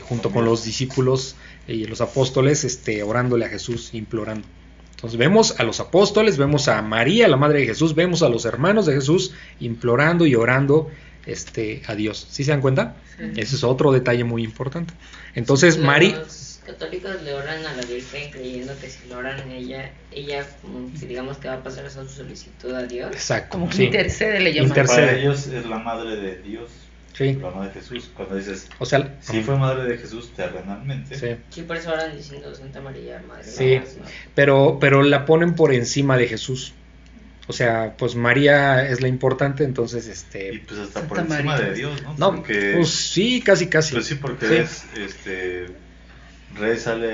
junto con los discípulos y los apóstoles este, orándole a Jesús, implorando. Entonces vemos a los apóstoles, vemos a María, la madre de Jesús, vemos a los hermanos de Jesús implorando y orando este, a Dios. ¿Sí se dan cuenta? Ese es otro detalle muy importante. Entonces, María... Los católicos le oran a la Virgen creyendo que si le oran a ella, ella, como que digamos que va a pasar esa su solicitud a Dios. Exacto. Como que sí. intercede, le llaman. Intercede. Para ellos es la madre de Dios, Sí. la madre de Jesús. Cuando dices, O sea, si fue madre de Jesús terrenalmente, sí. Sí, por eso oran diciendo Santa María, Madre de Sí. Dios, ¿no? pero, pero la ponen por encima de Jesús. O sea, pues María es la importante, entonces y este... pues hasta por encima María. de Dios, ¿no? No, porque, pues sí, casi, casi. pues sí, porque Sí. es, este,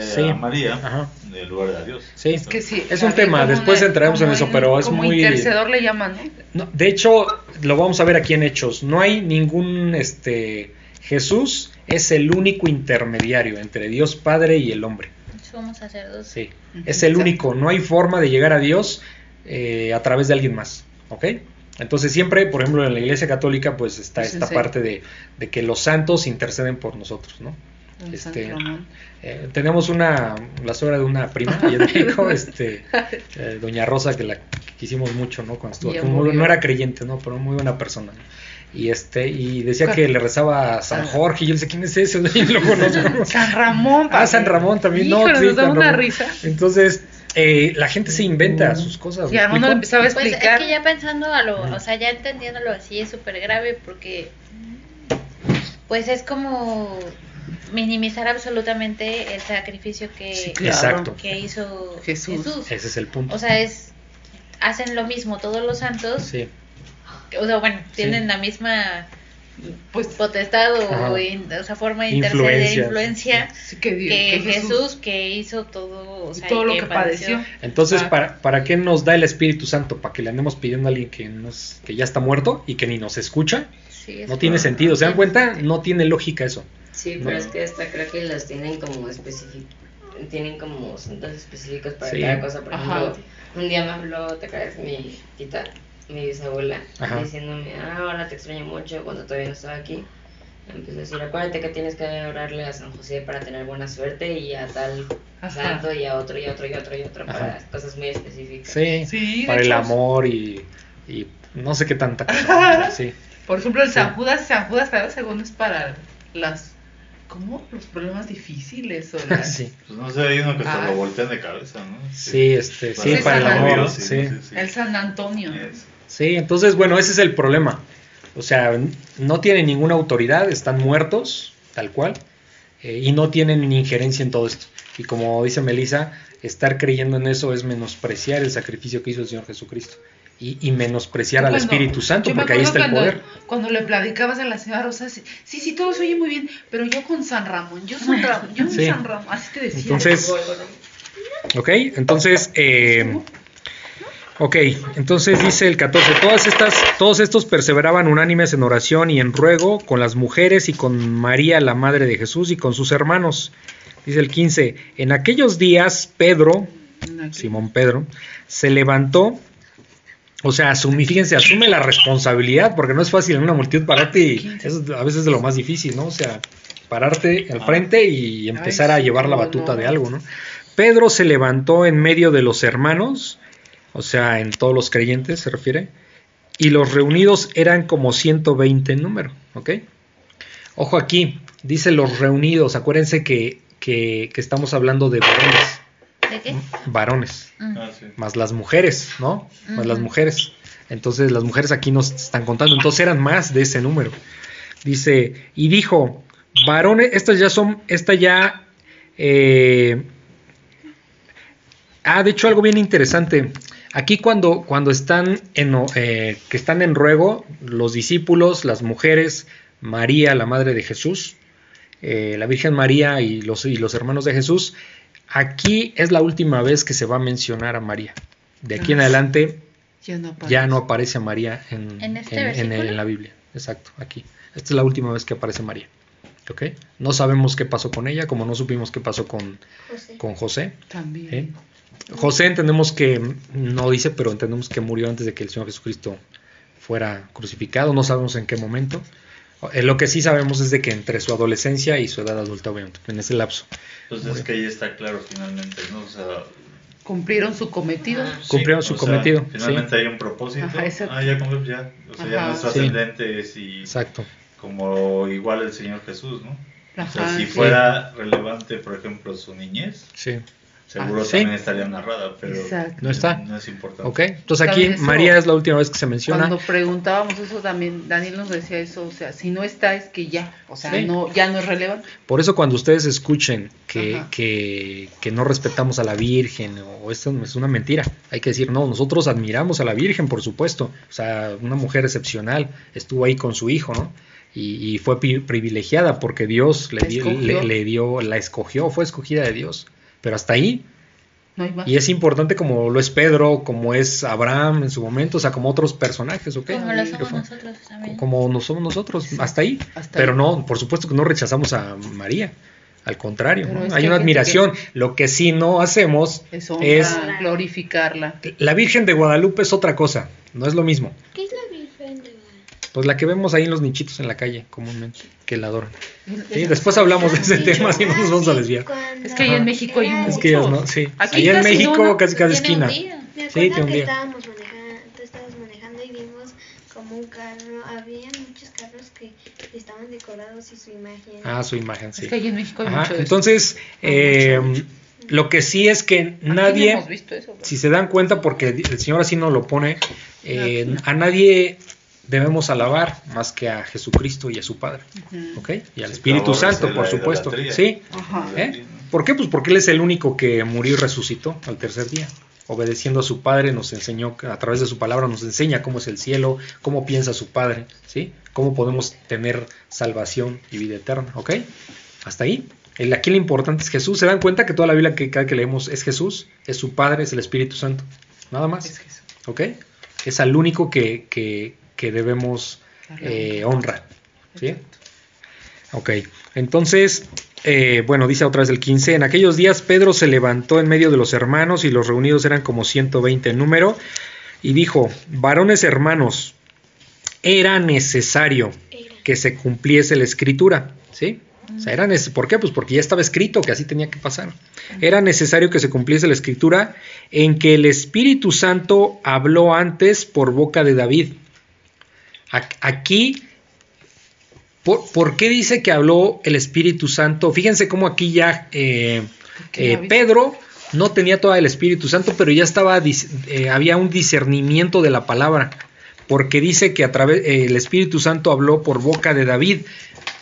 Sí. a María Ajá. en lugar de a Dios. Sí. Es que sí. Es un tema, después una- entraremos en eso, pero es como muy- intercedor le llaman, ¿no? No, de hecho, lo vamos a ver aquí en Hechos. No hay ningún, este, Jesús es el único intermediario entre Dios Padre y el hombre. Somos sacerdotes. Sí, es el único. No hay forma de llegar a Dios eh, a través de alguien más, ¿ok? Entonces siempre, por ejemplo, en la Iglesia Católica, pues está esta sí. parte de, de que los santos interceden por nosotros, ¿no? Este. Eh, tenemos una, la suegra de una prima allá en México, este, eh, Doña Rosa, que la quisimos mucho, ¿no? Cuando estuvo no era creyente, ¿no? Pero muy buena persona. ¿no? Y este, y decía que le rezaba a San Jorge, y yo le decía, ¿quién es ese? Lo conozco. San Ramón. Ah. San Ramón también, no, Híjole, sí, nos da una risa. Entonces, eh, la gente se inventa sus cosas. Y ¿me Armando le explico? empezaba a Pues es explicar. que ya pensando a lo, Ujú. o sea, ya entendiéndolo así es súper grave porque pues es como minimizar absolutamente el sacrificio que, Sí, claro. Que hizo Jesús. Jesús. Ese es el punto. O sea, es hacen lo mismo todos los santos. sí, O sea, bueno, tienen la misma Pues potestad o, in- o sea, forma de interceder, Influencia. influencia, sí que, Dios- que que Jesús, que hizo todo, o sea, todo lo que padeció. Entonces, Ah. ¿para, ¿para qué nos da el Espíritu Santo? ¿Para que le andemos pidiendo a alguien que, nos, que ya está muerto y que ni nos escucha? Sí, es No tiene sentido. ¿Se dan cuenta? No tiene lógica eso. Sí, No. pero es que esta creo que las tienen como específicos. Tienen como santos específicos para Sí. cada cosa. Por Ajá. ejemplo, un día me habló, te crees, mi tita, mi bisabuela, Ajá. diciéndome, ah, ahora te extraño mucho cuando todavía no estaba aquí. Me empezó a decir, acuérdate que tienes que orarle a San José para tener buena suerte y a tal Ajá. santo y a otro y a otro y a otro y a otro Ajá. para cosas muy específicas. Sí, Sí, para el hecho, amor y, y no sé qué tanta cosa. Sí, Por ejemplo, el Sí. San Judas, San Judas, ¿sabes? Según es para las. ¿Cómo? Los problemas difíciles o las. sí, Pues no sé, hay uno que hasta Ah. lo voltean de cabeza, ¿no? sí, este, sí, para el San amor, sí. El San Antonio. Es- Sí, entonces, bueno, ese es el problema. O sea, no tienen ninguna autoridad, están muertos, tal cual, eh, y no tienen injerencia en todo esto. Y como dice Melissa, estar creyendo en eso es menospreciar el sacrificio que hizo el Señor Jesucristo. Y, y menospreciar al Espíritu Santo, porque ahí está el cuando, poder. Cuando le platicabas a la señora Rosa, sí, sí, sí, todo se oye muy bien, pero yo con San Ramón, yo San Ramón, yo Sí. San Ramón, así te decía. Entonces, ok, entonces, eh, ok, entonces dice el 14, todas estas, todos estos perseveraban unánimes en oración y en ruego con las mujeres y con María, la madre de Jesús, y con sus hermanos. Dice el 15, en aquellos días Pedro. Simón Pedro, se levantó O sea, asumí, fíjense, asume la responsabilidad, porque no es fácil en una multitud pararte y eso a veces es de lo más difícil, ¿no? O sea, pararte al frente y empezar a llevar la batuta de algo, ¿no? Pedro se levantó en medio de los hermanos, o sea, en todos los creyentes se refiere, y los reunidos eran como 120 en número, ¿ok? Ojo aquí, dice los reunidos, acuérdense que, que, que estamos hablando de varones. ¿De qué? Varones Ah, sí. más las mujeres, ¿no? Más las mujeres. Entonces las mujeres aquí nos están contando, entonces eran más de ese número. Dice, y dijo, varones, estas ya son, esta ya... eh, ah, de hecho algo bien interesante. Aquí cuando, cuando están en, eh, que están en ruego, los discípulos, las mujeres, María, la madre de Jesús, eh, la Virgen María y los, y los hermanos de Jesús, aquí es la última vez que se va a mencionar a María. De aquí en Ah. adelante Ya no aparece. ya no aparece a María en, ¿En este en- en- versículo? en la Biblia. Exacto, aquí. Esta es la última vez que aparece María. ¿Ok? No sabemos qué pasó con ella, como no supimos qué pasó con, José. con José. También. ¿eh? José entendemos que, no dice, pero entendemos que murió antes de que el Señor Jesucristo fuera crucificado. No sabemos en qué momento. Eh, Lo que sí sabemos es de que entre su adolescencia y su edad adulta, obviamente, en ese lapso. Entonces es que ahí está claro finalmente, ¿no? O sea, Cumplieron su cometido. Ajá. Cumplieron sí, su o sea, cometió, finalmente hay un propósito. Ajá, ah, ya ya. O sea, ya Ajá. no es Sí. trascendente es y Exacto. como igual el Señor Jesús, ¿no? O sea, Ajá, si sí. fuera relevante, por ejemplo, su niñez, Sí. Seguro Ah, sí. también estaría narrada, pero Exacto. No está. no es importante. ¿Ok? Entonces aquí. María es la última vez que se menciona. Cuando preguntábamos eso también, Daniel nos decía eso, o sea, si no está es que ya, o sea, Sí. no, ya no es relevante. Por eso cuando ustedes escuchen que, que, que no respetamos a la Virgen o esto es una mentira, hay que decir, no, nosotros admiramos a la Virgen, por supuesto. O sea, una mujer excepcional, estuvo ahí con su hijo, ¿no? Y, y fue pi- privilegiada porque Dios le- le dio, la escogió, fue escogida de Dios. Pero hasta ahí, No hay más. y es importante como lo es Pedro, como es Abraham en su momento, o sea, como otros personajes, ¿ok? Como lo somos nosotros también. como no somos nosotros, Sí. hasta ahí. Hasta Pero ahí. no, por supuesto que no rechazamos a María. Al contrario, hay una admiración. Lo que sí no hacemos Es es... honra, glorificarla. La Virgen de Guadalupe es otra cosa, no es lo mismo. ¿Qué es la Virgen de Guadalupe? Pues la que vemos ahí en los nichitos en la calle comúnmente, que la adoran. Sí, Es- después hablamos de ese tema, si no nos vamos a desviar. Es que ahí en México hay Era- Es que ellos muchos. no, sí. Aquí Allá en México, no, no, casi cada esquina. día. Me Sí, que un día. estábamos manejando, tú estabas manejando y vimos como un carro, había muchos carros que estaban decorados y su imagen. Ah, su imagen, sí. Es que ahí en México hay Ajá, mucho. Entonces, eh, lo que sí es que no nadie... hemos visto eso, si se dan cuenta, porque el Señor así nos lo pone, eh, a nadie debemos alabar más que a Jesucristo y a su Padre. ¿ok? Y al Espíritu Santo, por supuesto. idolatría. ¿Sí? Ajá. ¿Eh? ¿Por qué? Pues porque Él es el único que murió y resucitó al tercer día. Obedeciendo a su Padre, nos enseñó, a través de su palabra, nos enseña cómo es el cielo, cómo piensa su Padre, ¿sí? Cómo podemos tener salvación y vida eterna, ¿ok? Hasta ahí. El, aquí lo importante es Jesús. ¿Se dan cuenta que toda la Biblia que cada que leemos es Jesús? Es su Padre, es el Espíritu Santo. Nada más. Es Jesús. ¿Ok? Es al único que, que- que debemos eh, honra. ¿Sí? Ok. Entonces, eh, bueno, dice otra vez el 15. En aquellos días Pedro se levantó en medio de los hermanos y los reunidos eran como 120 en número y dijo, varones hermanos, era necesario que se cumpliese la escritura. ¿Sí? O sea, era ¿Por qué? Pues porque ya estaba escrito que así tenía que pasar. Era necesario que se cumpliese la escritura en que el Espíritu Santo habló antes por boca de David. Aquí, ¿por, por qué dice que habló el Espíritu Santo? Fíjense cómo aquí ya eh, eh? Pedro no tenía todo el Espíritu Santo, pero ya estaba, eh, había un discernimiento de la palabra, porque dice que a través el Espíritu Santo habló por boca de David,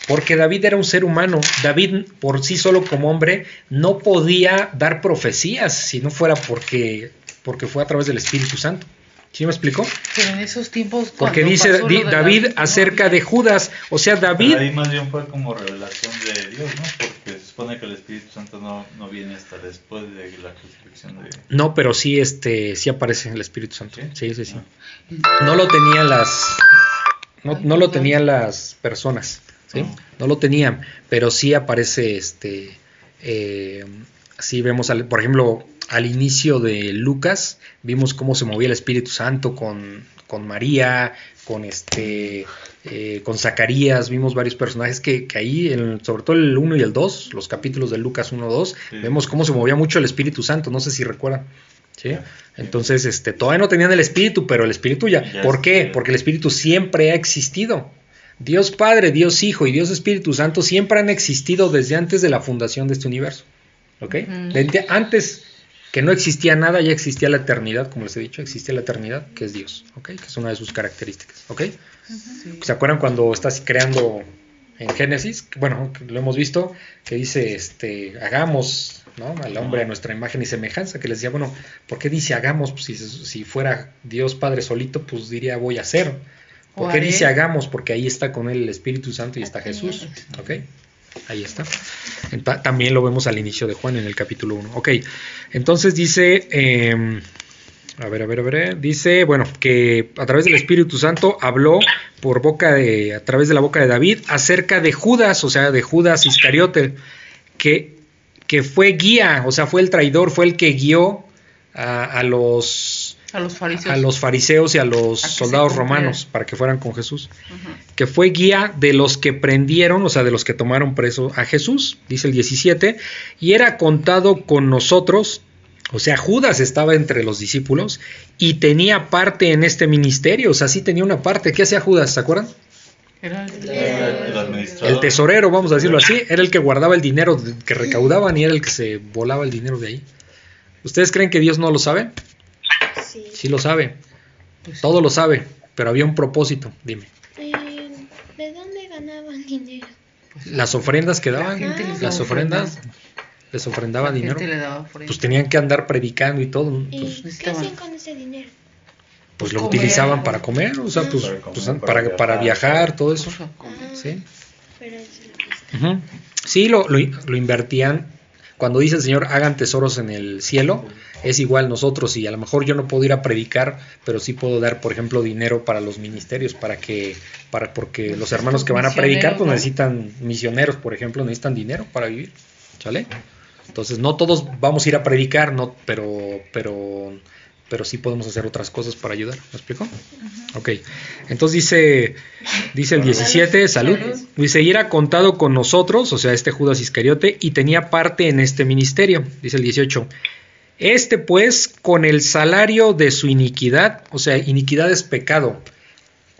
porque David era un ser humano. David por sí solo como hombre no podía dar profecías si no fuera porque porque fue a través del Espíritu Santo. ¿Sí me explicó? Pero en esos tiempos. Porque dice pasó lo di- de David no acerca de Judas, o sea, David Pero ahí más bien fue como revelación de Dios, ¿no? Porque se supone que el Espíritu Santo no, no viene hasta después de la crucifixión de... no, pero sí este sí aparece el Espíritu Santo. ¿Sí? Sí, sí, sí. No lo tenían las no, no lo tenían las personas, ¿sí? No. No lo tenían, pero sí aparece este eh, sí vemos al- por ejemplo al inicio de Lucas, vimos cómo se movía el Espíritu Santo con, con María, con este eh, con Zacarías, vimos varios personajes que, que ahí, en, sobre todo el 1 y el 2, los capítulos de Lucas 1 2, Sí. vemos cómo se movía mucho el Espíritu Santo, no sé si recuerdan. ¿sí? Entonces, este, todavía no tenían el Espíritu, pero el Espíritu ya. ¿Por qué? Porque el Espíritu siempre ha existido. Dios Padre, Dios Hijo y Dios Espíritu Santo siempre han existido desde antes de la fundación de este universo. ¿Ok? Desde antes que no existía nada, ya existía la eternidad, como les he dicho, existía la eternidad, que es Dios, ¿ok? Que es una de sus características, ¿ok? Sí. ¿Se acuerdan cuando estás creando en Génesis? Bueno, lo hemos visto, que dice, este, hagamos, ¿no? Al hombre a nuestra imagen y semejanza, que les decía, bueno, ¿por qué dice hagamos? Pues si, si fuera Dios Padre solito, pues diría voy a hacer. ¿Por qué dice hagamos? Porque ahí está con él el Espíritu Santo y está. Jesús, ¿ok? Ahí está. También lo vemos al inicio de Juan en el capítulo 1. Ok, entonces dice, eh, a ver, a ver, a ver, dice, bueno, que a través del Espíritu Santo habló por boca de, a través de la boca de David acerca de Judas, o sea, de Judas Iscariote, que, que fue guía, o sea, fue el traidor, fue el que guió a los A los fariseos. a los fariseos y a los A soldados romanos para que fueran con Jesús que fue guía de los que prendieron, o sea, de los que tomaron preso a Jesús, dice el 17, y era contado con nosotros, o sea, Judas estaba entre los discípulos y tenía parte en este ministerio, o sea, sí tenía una parte. ¿Qué hacía Judas? ¿Se acuerdan? Era el- el administrador. El tesorero, vamos a decirlo así, era el que guardaba el dinero que recaudaban y era el que se volaba el dinero de ahí. ¿Ustedes creen que Dios no lo sabe? Sí. Lo sabe, pues, todo lo sabe, pero había un propósito, dime. Eh, ¿De dónde ganaban dinero? Las ofrendas que daban, gente les las daba ofrendas, ofrendas. les ofrendaban la dinero. gente le daba. Pues tenían que andar predicando y todo. ¿Y Pues, qué hacían con ese dinero? pues lo comer. utilizaban para comer, o sea, pues, Para comer, pues, para para, para viajar. todo eso. Ah, Sí, Pero eso lo está. Ujú. sí lo, lo, lo invertían. Cuando dice el Señor, hagan tesoros en el cielo, es igual nosotros. Y a lo mejor yo no puedo ir a predicar, pero sí puedo dar, por ejemplo, dinero para los ministerios, para que, para, porque los hermanos que van a predicar, pues necesitan misioneros, por ejemplo, necesitan dinero para vivir. ¿Sale? Entonces, no todos vamos a ir a predicar, no, pero, pero, pero sí podemos hacer otras cosas para ayudar. ¿Me explico? Ok. Entonces dice, dice el 17, salud. Dice, y era contado con nosotros, o sea, este Judas Iscariote, y tenía parte en este ministerio. Dice el 18. Este pues, con el salario de su iniquidad, o sea, iniquidad es pecado.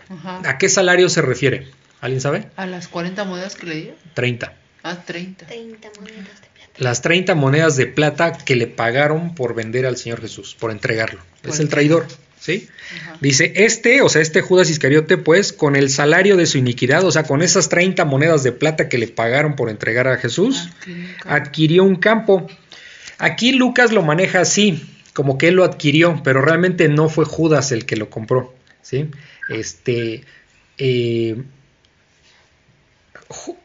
Ajá. ¿A qué salario se refiere? ¿Alguien sabe? A las 40 monedas que le dio. 30. Ah, 30. 30 monedas de plata. las 30 monedas de plata que le pagaron por vender al Señor Jesús, por entregarlo. Por es el traidor, ¿sí? Ajá. Dice, este, o sea, este Judas Iscariote, pues, con el salario de su iniquidad, o sea, con esas 30 monedas de plata que le pagaron por entregar a Jesús, Ah, adquirió un campo. Aquí Lucas lo maneja así, como que él lo adquirió, pero realmente no fue Judas el que lo compró, ¿sí? Este, eh, Ju-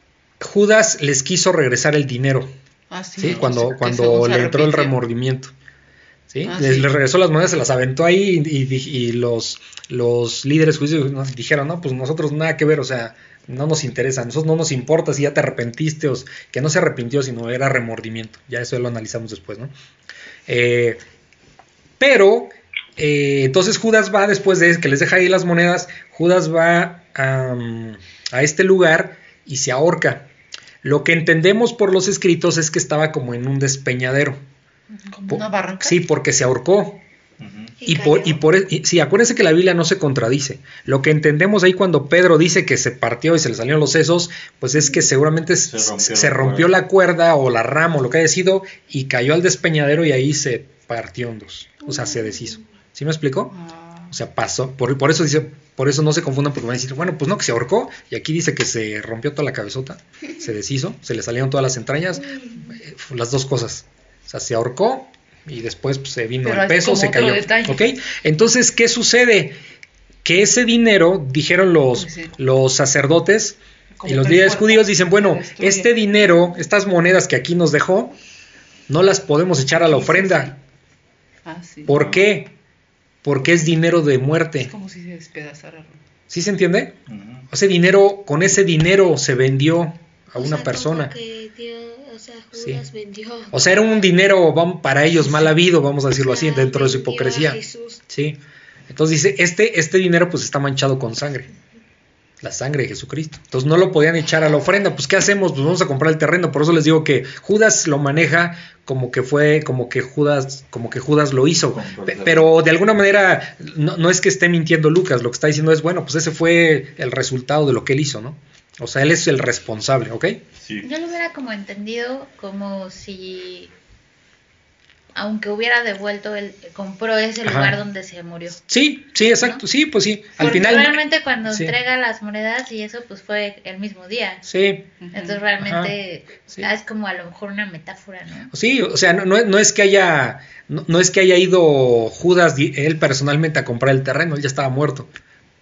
Judas les quiso regresar el dinero, Ah, sí, ¿sí? Cuando, se- cuando le entró el remordimiento. ¿sí? Ah, les, sí. les regresó las monedas, se las aventó ahí y, y- y los, los líderes judíos nos dijeron, no, pues nosotros nada que ver, o sea, no nos interesa, a nosotros no nos importa si ya te arrepentiste o que no se arrepintió, sino era remordimiento. Ya eso lo analizamos después, ¿no? Eh, pero, eh, entonces Judas va, después de que les deja ahí las monedas, Judas va a este lugar y se ahorca. Lo que entendemos por los escritos es que estaba como en un despeñadero. Como una barranca. Sí, porque se ahorcó. Y por, y por y- sí, acuérdense que la Biblia no se contradice. Lo que entendemos ahí cuando Pedro dice que se partió y se le salieron los sesos, pues es que seguramente Se rompió se la rompió cuerda. la cuerda o la rama o lo que haya sido y cayó al despeñadero y ahí se partió en dos. O sea, se deshizo. ¿Sí me explico? Ah, O sea, pasó. Por, por eso dice, por eso no se confundan porque van a decir, bueno, pues no, que se ahorcó. Y aquí dice que se rompió toda la cabezota, se deshizo, se le salieron todas las entrañas. eh, las dos cosas. O sea, se ahorcó y después pues, se vino Pero el peso, se cayó. detalle. ¿Ok? Entonces, ¿qué sucede? Que ese dinero, dijeron los, Sí, sí. los sacerdotes Como y los líderes judíos, dicen, bueno, este dinero, estas monedas que aquí nos dejó, no las podemos echar a la Sí, sí, ofrenda. ah, sí. ¿Por qué? Porque es dinero de Es muerte. como si se despedazara. ¿Sí se entiende? Ese dinero, con ese dinero se vendió a O una sea, persona. como que Dios, o sea, O Sí. Judas vendió. O sea, era un dinero para ellos mal habido, vamos a decirlo así, dentro de su hipocresía. Jesús. Sí. Entonces dice, este, este dinero pues está manchado con sangre. La sangre de Jesucristo. Entonces no lo podían echar a la ofrenda. Pues ¿qué hacemos? Pues vamos a comprar el terreno. Por eso les digo que Judas lo maneja como que fue, como que Judas, como que Judas lo hizo. Pero de alguna manera no, no es que esté mintiendo Lucas. Lo que está diciendo es, bueno, pues ese fue el resultado de lo que él hizo, ¿no? O sea, él es el responsable, ¿ok? Sí. Yo lo hubiera como entendido como si, aunque hubiera devuelto, él compró ese Ajá. lugar donde se murió. Sí, sí, exacto. Sí, pues sí. Al Porque final... realmente cuando sí. entrega las monedas y eso, pues fue el mismo día. Sí, Entonces realmente sí. ah, es como a lo mejor una metáfora, ¿no? Sí, o sea, no, no, no es que haya no, no es que haya ido Judas él personalmente a comprar el terreno, él ya estaba muerto.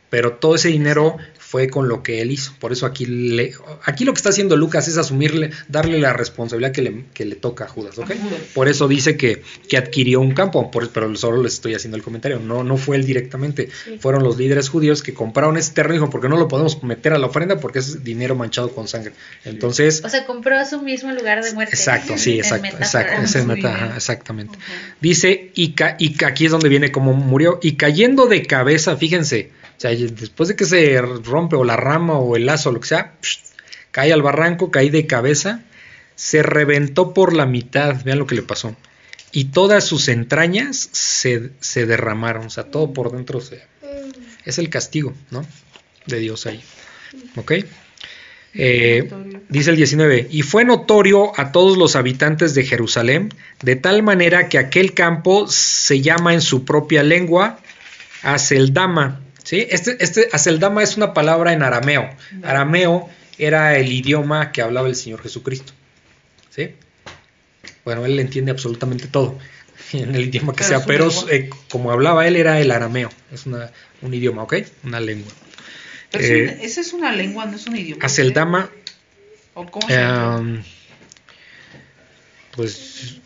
Pero todo ese dinero fue con lo que él hizo. Por eso aquí le, aquí lo que está haciendo Lucas es asumirle, darle la responsabilidad que le, que le toca a Judas, ¿ok? A. Por eso dice que, que adquirió un campo, por- pero solo les estoy haciendo el comentario. No, no fue él directamente. Fueron los líderes judíos que compraron ese terreno y dijo, porque no lo podemos meter a la ofrenda porque es dinero manchado con sangre. Entonces, O sea, compró su mismo lugar de muerte. Exacto, sí, exacto, exacto, su meta, ajá, exactamente. Dice, y, ca- y ca- aquí es donde viene como murió, y cayendo de cabeza, fíjense, o sea, después de que se rompe o la rama o el lazo o lo que sea, cae al barranco, cae de cabeza, se reventó por la mitad, vean lo que le pasó, y todas sus entrañas se, se derramaron, o sea, todo por dentro. Es el castigo, ¿no? De Dios ahí. ¿Ok? Eh, dice el 19, y fue notorio a todos los habitantes de Jerusalén, de tal manera que aquel campo se llama en su propia lengua Aseldama. ¿Sí? Este, este Aseldama es una palabra en arameo. Arameo era el idioma que hablaba el Señor Jesucristo. ¿sí? Bueno, él entiende absolutamente todo en el idioma que sea, pero eh, como hablaba él era el arameo. Es una- un idioma, ¿ok? Una lengua. Pero es Eh, esa es una lengua, no es un idioma. Aseldama ¿O cómo se llama? Em, pues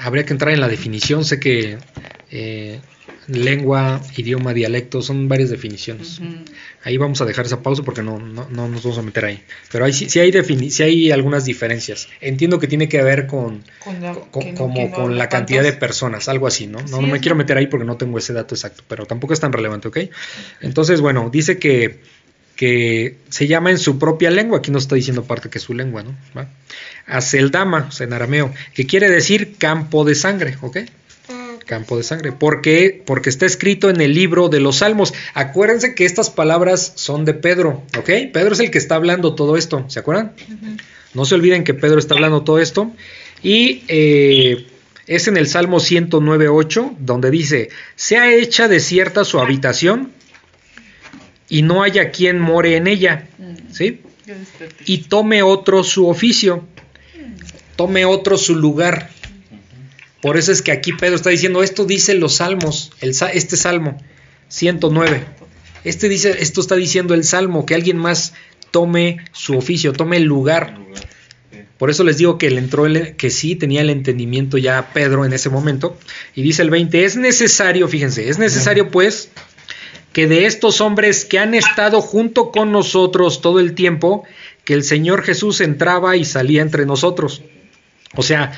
habría que entrar en la definición. Sé que eh, lengua, idioma, dialecto son varias definiciones. Ahí vamos a dejar esa pausa porque no, no, no nos vamos a meter ahí. Pero ahí sí, sí hay, sí hay algunas diferencias. Entiendo que tiene que ver con, Con la, co- que no- como que no con habla la cantidad de personas, algo así, ¿no? No, no me quiero meter ahí porque no tengo ese dato exacto, pero tampoco es tan relevante, ¿ok? Entonces, bueno, dice que, que se llama en su propia lengua, aquí nos está diciendo parte que es su lengua, ¿no? ¿Va? Aseldama, o sea, en arameo, que quiere decir campo de sangre, ¿ok? Campo de sangre. ¿Por qué? Porque está escrito en el libro de los Salmos. Acuérdense que estas palabras son de Pedro, ¿ok? Pedro es el que está hablando todo esto, ¿se acuerdan? No se olviden que Pedro está hablando todo esto. Y eh, es en el Salmo 109.8, donde dice, sea hecha desierta su habitación y no haya quien more en ella, Mm, ¿sí? Y tome otro su oficio, tome otro su lugar. Por eso es que aquí Pedro está diciendo, esto dice los salmos, este salmo 109. Este dice, esto está diciendo el salmo, que alguien más tome su oficio, tome el lugar. Por eso les digo que le entró que sí tenía el entendimiento ya Pedro en ese momento. Y dice el 20, es necesario, fíjense, es necesario pues que de estos hombres que han estado junto con nosotros todo el tiempo, que el Señor Jesús entraba y salía entre nosotros. O sea,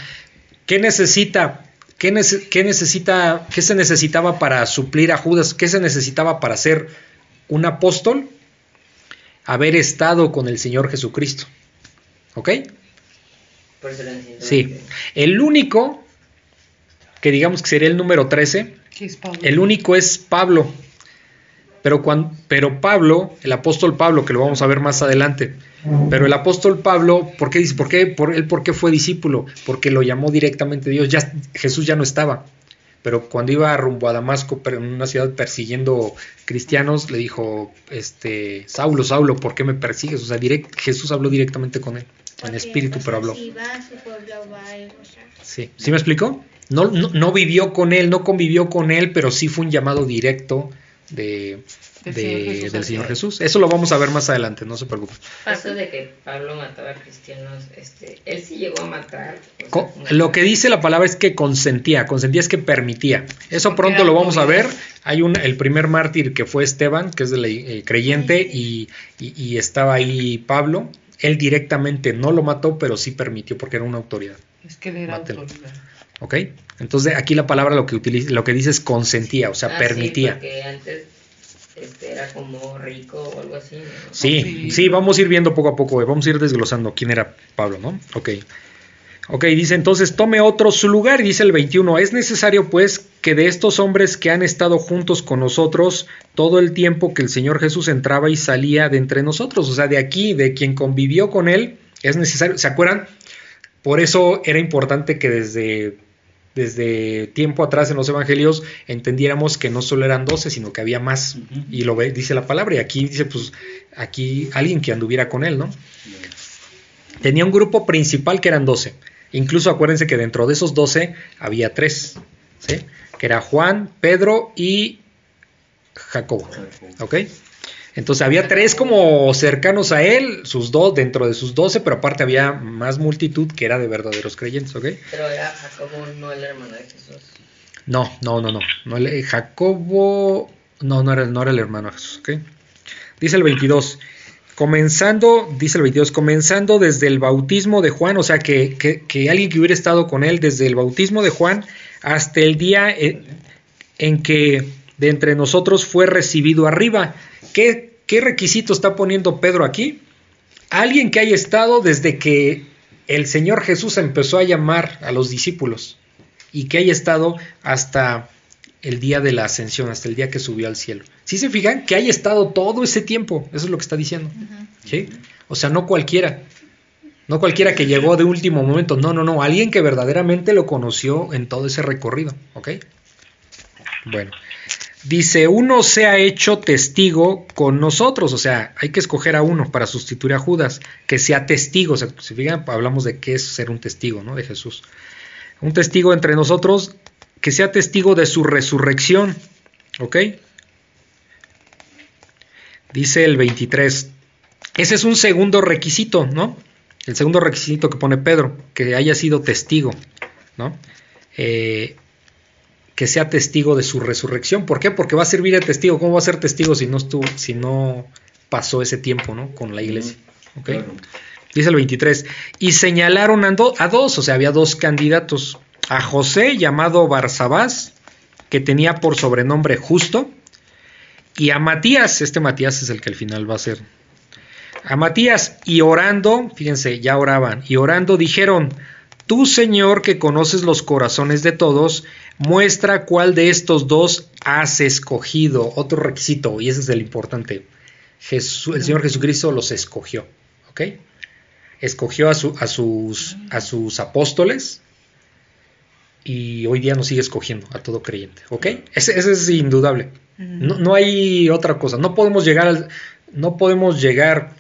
¿qué necesita? ¿Qué, nece- qué necesita? ¿Qué se necesitaba para suplir a Judas? ¿Qué se necesitaba para ser un apóstol? Haber estado con el Señor Jesucristo. ¿Ok? Por eso. Sí. El único, que digamos que sería el número 13, ¿Qué es Pablo? el único es Pablo. Pero, cuan- pero Pablo, el apóstol Pablo, que lo vamos a ver más adelante, pero el apóstol Pablo, ¿por qué dice? ¿Por qué? Por, él, ¿Por qué fue discípulo? Porque lo llamó directamente Dios. Ya, Jesús ya no estaba. Pero cuando iba rumbo a Damasco, pero en una ciudad persiguiendo cristianos, le dijo, este, Saulo, Saulo, ¿por qué me persigues? O sea, direct- Jesús habló directamente con él, en espíritu, pero habló. Si va a su pueblo, va a ir, o sea, Sí, ¿sí me explicó? No, no, no vivió con él, no convivió con él, pero sí fue un llamado directo de, Del de- Señor Jesús del hacia Señor él. Jesús. Eso lo vamos a ver más adelante, no se preocupen. Eso de que Pablo mataba a cristianos, este, él sí llegó a matar. sea, Lo que dice la palabra es que consentía, consentía es que permitía. Eso pronto lo vamos a ver. Hay un, el primer mártir que fue Esteban, que es de la, eh, creyente, y, y- y estaba ahí Pablo. él directamente no lo mató, pero sí permitió porque era una autoridad. Es que él era Mátelo. autoridad. ¿Ok? Entonces aquí la palabra lo que, utiliza, lo que dice es consentía, o sea, Ah, permitía. Sí, porque antes este, era como rico o algo así. ¿no? Sí, Sí. sí, vamos a ir viendo poco a poco, eh, vamos a ir desglosando quién era Pablo, ¿no? Ok. Ok, dice entonces, tome otro su lugar, y dice el 21, es necesario pues que de estos hombres que han estado juntos con nosotros todo el tiempo que el Señor Jesús entraba y salía de entre nosotros, o sea, de aquí, de quien convivió con él, es necesario, ¿se acuerdan? Por eso era importante que desde, desde tiempo atrás en los evangelios entendiéramos que no solo eran 12, sino que había más, y lo dice la palabra, y aquí dice, pues, aquí alguien que anduviera con él, ¿no? Tenía un grupo principal que eran 12. Incluso acuérdense que dentro de esos 12 había tres, ¿sí? Que era Juan, Pedro y Jacobo, ¿ok? Entonces había tres como cercanos a él, sus dos dentro de sus 12, pero aparte había más multitud que era de verdaderos creyentes, ¿ok? Pero era Jacobo, no el hermano de Jesús. No, no, no, no. Jacobo, no, no era, no era el hermano de Jesús, ¿ok? Dice el 22, comenzando, dice el 22, comenzando desde el bautismo de Juan, o sea, que, que- que alguien que hubiera estado con él desde el bautismo de Juan hasta el día eh, en que de entre nosotros fue recibido arriba. ¿Qué, qué requisito está poniendo Pedro aquí? Alguien que haya estado desde que el Señor Jesús empezó a llamar a los discípulos y que haya estado hasta el día de la ascensión, hasta el día que subió al cielo. Si se fijan, que haya estado todo ese tiempo, eso es lo que está diciendo. ¿sí? O sea, no cualquiera, no cualquiera que llegó de último momento, no, no, no, alguien que verdaderamente lo conoció en todo ese recorrido, ¿ok? Bueno, dice, uno se ha hecho testigo con nosotros, o sea, hay que escoger a uno para sustituir a Judas, que sea testigo, o sea, si fijan, hablamos de qué es ser un testigo, ¿no? De Jesús. Un testigo entre nosotros que sea testigo de su resurrección, ¿ok? Dice el 23. Ese es un segundo requisito, ¿no? El segundo requisito que pone Pedro, que haya sido testigo, ¿no? Eh, que sea testigo de su resurrección. ¿Por qué? Porque va a servir de testigo. ¿Cómo va a ser testigo si no estuvo, si no pasó ese tiempo, ¿no? Con la iglesia. Dice el 23. Y señalaron a, do- a dos, o sea, había dos candidatos. A José, llamado Barsabás, que tenía por sobrenombre Justo, y a Matías, este Matías es el que al final va a ser. A Matías, y orando, fíjense, ya oraban, y orando dijeron, tú Señor que conoces los corazones de todos, muestra cuál de estos dos has escogido. Otro requisito, y ese es el importante. Jesús- el Señor Jesucristo los escogió, ¿ok? Escogió a, su- a sus, a sus apóstoles y hoy día nos sigue escogiendo a todo creyente, ¿ok? Ese, ese es indudable. No, no hay otra cosa. No podemos llegar al, no podemos llegar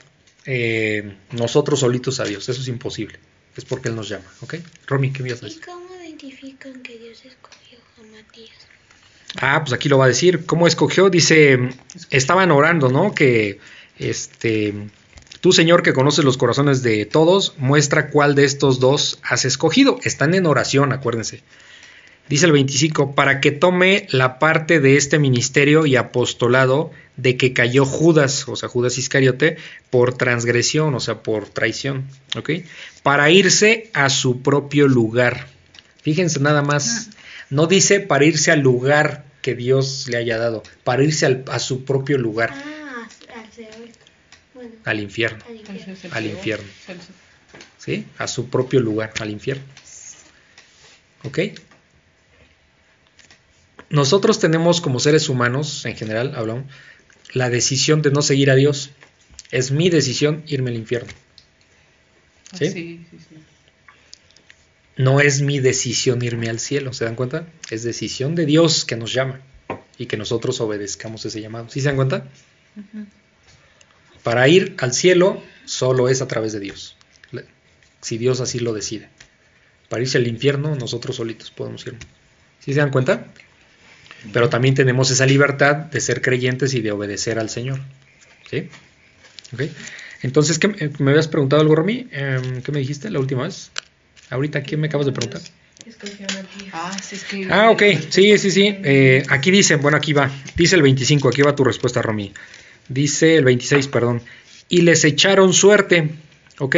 eh, nosotros solitos a Dios. Eso es imposible. Es porque Él nos llama, ¿ok? Romy, ¿qué me ibas a ¿Y cómo identifican que Dios escogió Matías? Ah, pues aquí lo va a decir. ¿Cómo escogió? Dice, estaban orando, ¿no? Que este, tú, Señor, que conoces los corazones de todos, muestra cuál de estos dos has escogido. Están en oración, acuérdense. Dice el 25, para que tome la parte de este ministerio y apostolado de que cayó Judas, o sea, Judas Iscariote, por transgresión, o sea, por traición, ¿ok? Para irse a su propio lugar. Fíjense nada más, no dice para irse al lugar que Dios le haya dado, para irse al- a su propio lugar, Ah, al. Bueno, al infierno, al infierno. Al infierno. ¿sí? A su propio lugar, al infierno. ¿Ok? Nosotros tenemos como seres humanos, en general, hablamos, la decisión de no seguir a Dios. Es mi decisión irme al infierno. ¿Sí? sí, sí, sí. No es mi decisión irme al cielo, ¿se dan cuenta? Es decisión de Dios que nos llama y que nosotros obedezcamos ese llamado. ¿Sí se dan cuenta? Para ir al cielo solo es a través de Dios, si Dios así lo decide. Para irse al infierno nosotros solitos podemos ir. ¿Sí se dan cuenta? Pero también tenemos esa libertad de ser creyentes y de obedecer al Señor. ¿Sí? ¿Ok? Entonces, ¿qué, eh, ¿me habías preguntado algo, Romy? Em, ¿Qué me dijiste la última vez? Ahorita, ¿qué me acabas de preguntar? Ah, sí, es que. Ah, ok, sí, sí, sí. Eh, aquí dice, bueno, aquí va. Dice el 25, aquí va tu respuesta, Romy. Dice el 26, perdón. Y les echaron suerte. ¿Ok?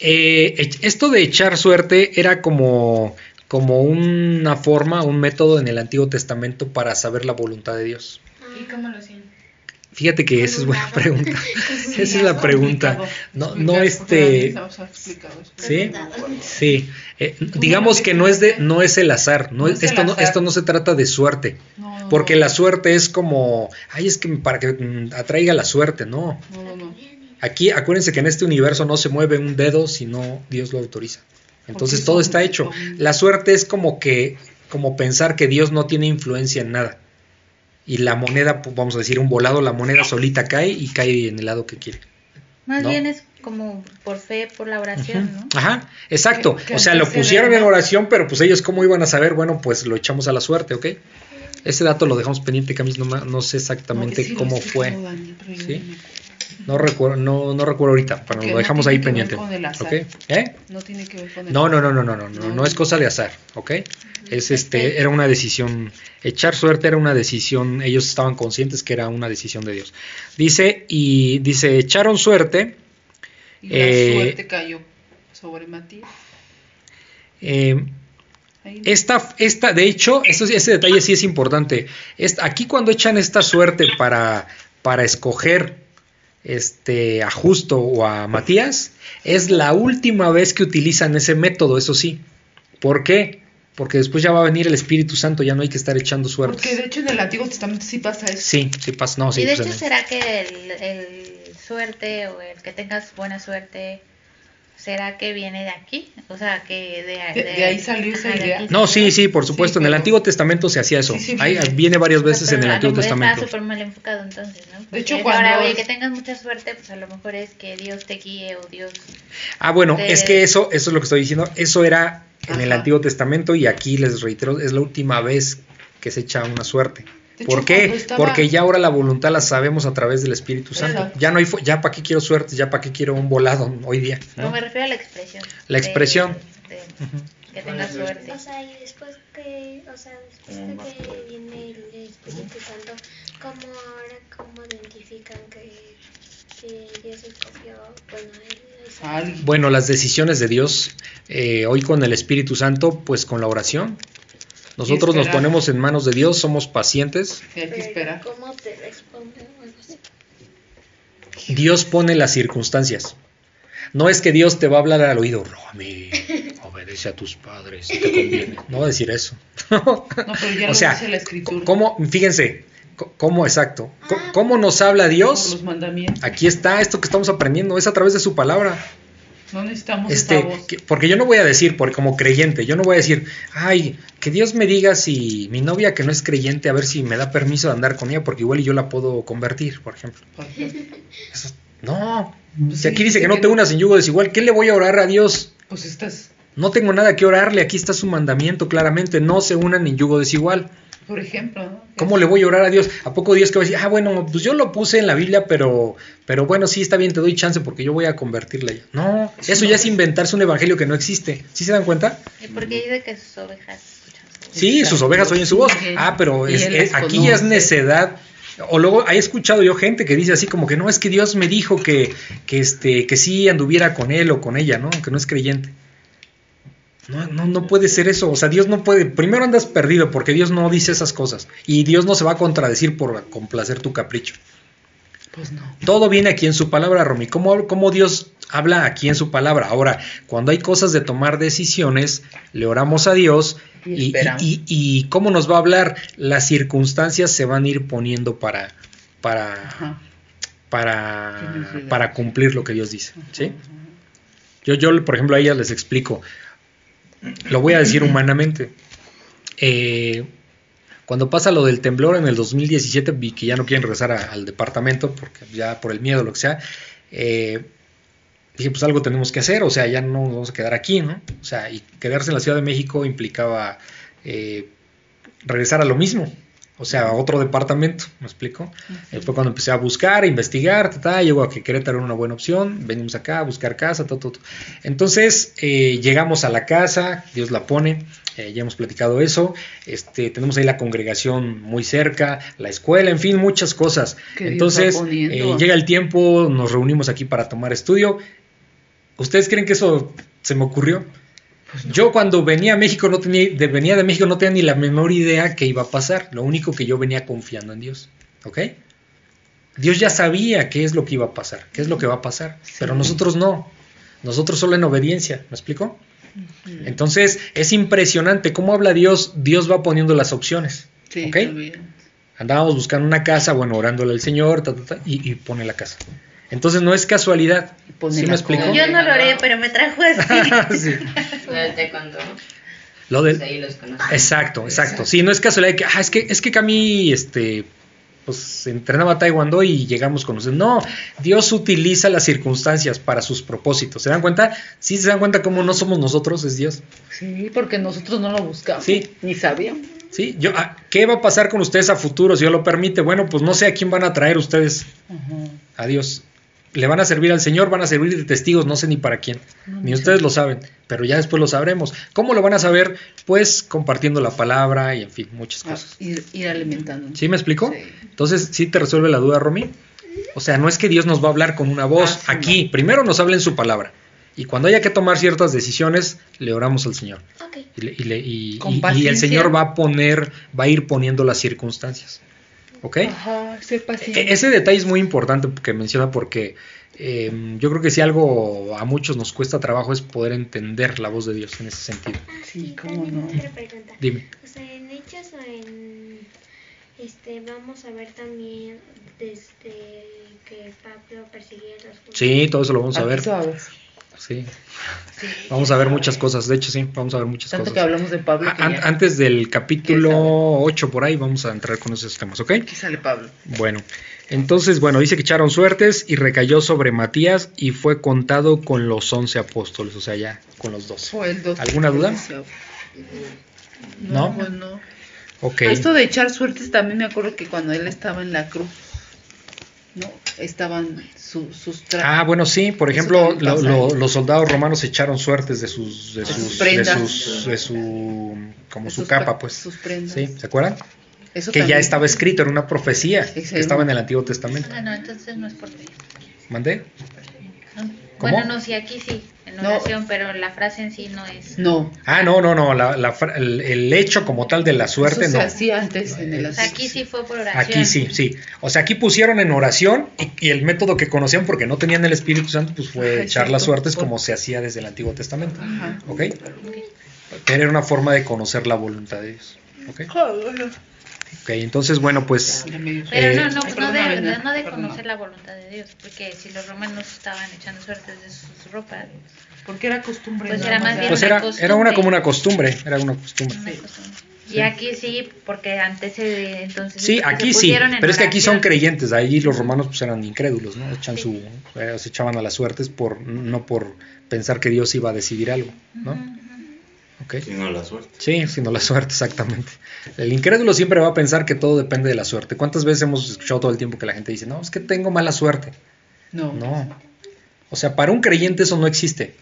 Eh, esto de echar suerte era como, como una forma, un método en el Antiguo Testamento para saber la voluntad de Dios. ¿Y cómo lo hacían? Fíjate que esa es buena pregunta. esa es la pregunta. No, no este. Sí, sí. Eh, digamos que no es de, no es el azar. No, esto no, esto no se trata de suerte. Porque la suerte es como, ay, es que para que mm, atraiga la suerte, no. No, no, Aquí, acuérdense que en este universo no se mueve un dedo si no Dios lo autoriza. Entonces todo está hecho. La suerte es como que, como pensar que Dios no tiene influencia en nada. Y la moneda, vamos a decir, un volado, la moneda solita cae y cae en el lado que quiere. Más bien es como por fe, por la oración, ¿no? Ajá, exacto. o sea, lo pusieron en oración, pero pues ellos cómo iban a saber, bueno, pues lo echamos a la suerte, ¿ok? Ese dato lo dejamos pendiente, Camis, no, no sé exactamente cómo fue. ¿Sí? No recuerdo, no, no recuerdo ahorita, pero lo dejamos ahí pendiente. ¿Eh? No tiene que ver con el no, no, no, no, no, no, no, no es cosa de azar, ¿ok? Es este, era una decisión, echar suerte era una decisión, ellos estaban conscientes que era una decisión de Dios. Dice, y dice, echaron suerte. Y la eh, suerte cayó sobre Matías. Eh, esta, esta, de hecho, ese detalle sí es importante. aquí cuando echan esta suerte para, para escoger este, a Justo o a Matías, es la última vez que utilizan ese método, eso sí. ¿Por qué? Porque después ya va a venir el Espíritu Santo, ya no hay que estar echando suerte. Porque de hecho en el Antiguo Testamento sí pasa eso. Sí, sí pasa, no, sí. Y de pues hecho, ¿será que el suerte o el que tengas buena suerte ¿Será que viene de aquí? O sea, que de, de, ahí salió esa idea. No, sí, sí, por supuesto. en el Antiguo Testamento se hacía eso. ahí viene varias veces en el Antiguo Testamento. Está súper mal enfocado entonces, ¿no? de hecho, cuando. Ahora, oye, que tengas mucha suerte, pues a lo mejor es que Dios te guíe o Dios. Ah, bueno, es que eso, eso es lo que estoy diciendo. Eso era en el Antiguo Testamento y aquí les reitero, es la última vez que se echa una suerte. ¿Por qué? Porque ya ahora la voluntad la sabemos a través del Espíritu Santo. Ya no hay, ya para qué quiero suerte, ya para qué quiero un volado hoy día. ¿no? me refiero a la expresión. La expresión. Que tenga suerte. O sea, y después que, o sea, después de que viene el Espíritu Santo, ¿cómo ahora, cómo identifican que, Dios escogió, bueno, bueno, las decisiones de Dios, eh, hoy con el Espíritu Santo, pues con la oración, nosotros nos ponemos en manos de Dios, somos pacientes. ¿Cómo te responde? Dios pone las circunstancias. No es que Dios te va a hablar al oído, Romy, obedece a tus padres, te conviene. No va a decir eso. no, pero ya o sea, dice la escritura. ¿cómo, fíjense, ¿cómo exacto? ¿Cómo nos habla Dios? Los mandamientos. Aquí está esto que estamos aprendiendo, es a través de su palabra. No necesitamos este, porque yo no voy a decir, porque como creyente, yo no voy a decir, ay, que Dios me diga si mi novia que no es creyente, a ver si me da permiso de andar con ella, porque igual yo la puedo convertir, por ejemplo. no, pues si aquí dice que no te unas en yugo desigual, ¿qué le voy a orar a Dios? Pues estás... No tengo nada que orarle, aquí está su mandamiento claramente, no se unan en yugo desigual. Por ejemplo, ¿Cómo le voy a orar a Dios? ¿A poco Dios que va a decir, ah, bueno, pues yo lo puse en la Biblia, pero, pero bueno, sí está bien, te doy chance porque yo voy a convertirla No, eso ya es inventarse un evangelio que no existe. ¿Sí se dan cuenta? ¿Y por qué dice que sus ovejas Sí, sus ovejas oyen su voz. Ah, pero aquí ya es necedad. O luego he escuchado yo gente que dice así como que no, es que Dios me dijo que, que, este, que sí anduviera con él o con ella, ¿no? Que no es creyente. No, no, no puede ser eso. O sea, Dios no puede. Primero andas perdido porque Dios no dice esas cosas. Y Dios no se va a contradecir por complacer tu capricho. Pues no. Todo viene aquí en su palabra, Romy. ¿Cómo, ¿Cómo, Dios habla aquí en su palabra? Ahora, cuando hay cosas de tomar decisiones, le oramos a Dios y, y, cómo nos va a hablar. Las circunstancias se van a ir poniendo para, para, para, para cumplir lo que Dios dice. ¿sí? Yo, yo, por ejemplo, a ellas les explico lo voy a decir humanamente. Eh, cuando pasa lo del temblor en el 2017, vi que ya no quieren regresar al departamento, porque ya por el miedo, lo que sea, eh, dije, pues algo tenemos que hacer, o sea, ya no nos vamos a quedar aquí, ¿no? O sea, y quedarse en la Ciudad de México implicaba eh, regresar a lo mismo, o sea, a otro departamento, ¿me explico? Fue cuando empecé a buscar, a investigar, ta, llegó a que Querétaro era una buena opción, venimos acá a buscar casa, todo, todo. Entonces, eh, llegamos a la casa, Dios la pone, eh, ya hemos platicado eso. Este, tenemos ahí la congregación muy cerca, la escuela, en fin, muchas cosas. Entonces, eh, llega el tiempo, nos reunimos aquí para tomar estudio. ¿Ustedes creen que eso se me ocurrió? Pues Yo cuando venía a México no tenía, de, venía de México no tenía ni la menor idea que iba a pasar. Lo único que yo venía confiando en Dios. ¿Ok? Dios ya sabía qué es lo que iba a pasar, qué es lo que va a pasar, pero nosotros no. Nosotros solo en obediencia, ¿me explico? Entonces es impresionante cómo habla Dios, Dios va poniendo las opciones. Sí. Andábamos buscando una casa, bueno, orándole al Señor, ta, ta, ta, y, y pone la casa. Entonces no es casualidad. ¿Sí me explico? Yo no lo haré, pero me trajo así. Sí. Fíjate cuando Lo pues, del, ahí los conocí. Exacto, exacto. Sí, no es casualidad que, ah, es que, es que Cami, este, pues entrenaba taekwondo y llegamos con nosotros. No, Dios utiliza las circunstancias para sus propósitos. ¿Se dan cuenta? Sí, se dan cuenta cómo no somos nosotros, es Dios. Sí, porque nosotros no lo buscamos. Sí. Ni sabíamos. Sí, yo, ah, ¿qué va a pasar con ustedes a futuro si Dios lo permite? Bueno, pues no sé a quién van a traer ustedes Ajá. a Dios. Le van a servir al Señor, van a servir de testigos, no sé ni para quién. No, Ni ustedes lo saben, pero ya después lo sabremos. ¿Cómo lo van a saber? Pues compartiendo la palabra y en fin, muchas Ah, cosas. ir, ir alimentando. ¿Sí me explico? Sí. Entonces, ¿sí te resuelve la duda, Romy? O sea, no es que Dios nos va a hablar con una voz Ah, aquí. Primero nos habla en su palabra. Y cuando haya que tomar ciertas decisiones, le oramos al Señor. Y, le- y le- y- Con y- y el. Señor va a poner, va a ir poniendo las circunstancias. ¿Ok? Ajá, ser paciente. E- Ese detalle es muy importante que menciona porque eh, yo creo que si algo a muchos nos cuesta trabajo es poder entender la voz de Dios en ese sentido. Sí, cómo no. otra pregunta. Dime. O sea, en Hechos o en. Este, vamos a ver también desde que Pablo persiguió a los judíos. Sí, todo eso lo vamos a ver. se Sí. Vamos a ver muchas cosas. De hecho, sí, vamos a ver muchas Tanto cosas. que hablamos de Pablo. que An- ya- antes del capítulo ¿Quién sabe? 8 por ahí vamos a entrar con esos temas, ¿ok? Aquí sale Pablo. Bueno, entonces, bueno, dice que echaron suertes y recayó sobre Matías y fue contado con los once apóstoles, o sea, ya con los dos. Fue el dos- ¿Alguna duda? No, ¿No? pues no. Ok. Esto de echar suertes también me acuerdo que cuando él estaba en la cruz, ¿no? Estaban su- sus Ah, bueno, sí, por ejemplo, lo- los soldados romanos echaron suertes de sus, de sus sus, de prendas. sus, de su, como de su sus capa, pues. sus prendas. Sí, ¿se acuerdan? Eso Que ya estaba escrito, era una profecía que estaba en el Antiguo Testamento. Ah, no, entonces no es por. ¿Mandé? Bueno, no, sí, aquí sí, en No. oración, pero la frase en sí no es. No. Ah, no, no, no, la- la fra- el, el hecho como tal de la suerte Eso no. se hacía antes en el O sea, aquí sí fue por oración. Aquí sí, sí. O sea, aquí pusieron en oración y, y el método que conocían porque no tenían el Espíritu Santo, pues fue Ajá, echar las suertes Por- como se hacía desde el Antiguo Testamento. Ajá. ¿Ok? Pero era una forma de conocer la voluntad de Dios. ¿Ok? Ok, entonces, bueno, pues... Pero Eh, no, no, no de, no, de conocer la voluntad de Dios, porque si los romanos estaban echando suertes de sus ropas, Porque era costumbre. Pues ¿no? era más bien Pues una era, costumbre. era una como una costumbre, era una costumbre. una cosa. Y aquí sí, porque antes se, entonces Sí, se aquí sí, pusieron en pero es que aquí son oración. creyentes, ahí los romanos pues eran incrédulos, ¿no? Echan Sí. su, eh, se echaban a las suertes por, no por pensar que Dios iba a decidir algo, ¿no? Ujú, ujú. Sino la suerte. Sí, sino la suerte, exactamente. El incrédulo siempre va a pensar que todo depende de la suerte. ¿Cuántas veces hemos escuchado todo el tiempo que la gente dice, no, es que tengo mala suerte? No. No. O sea, para un creyente eso no existe.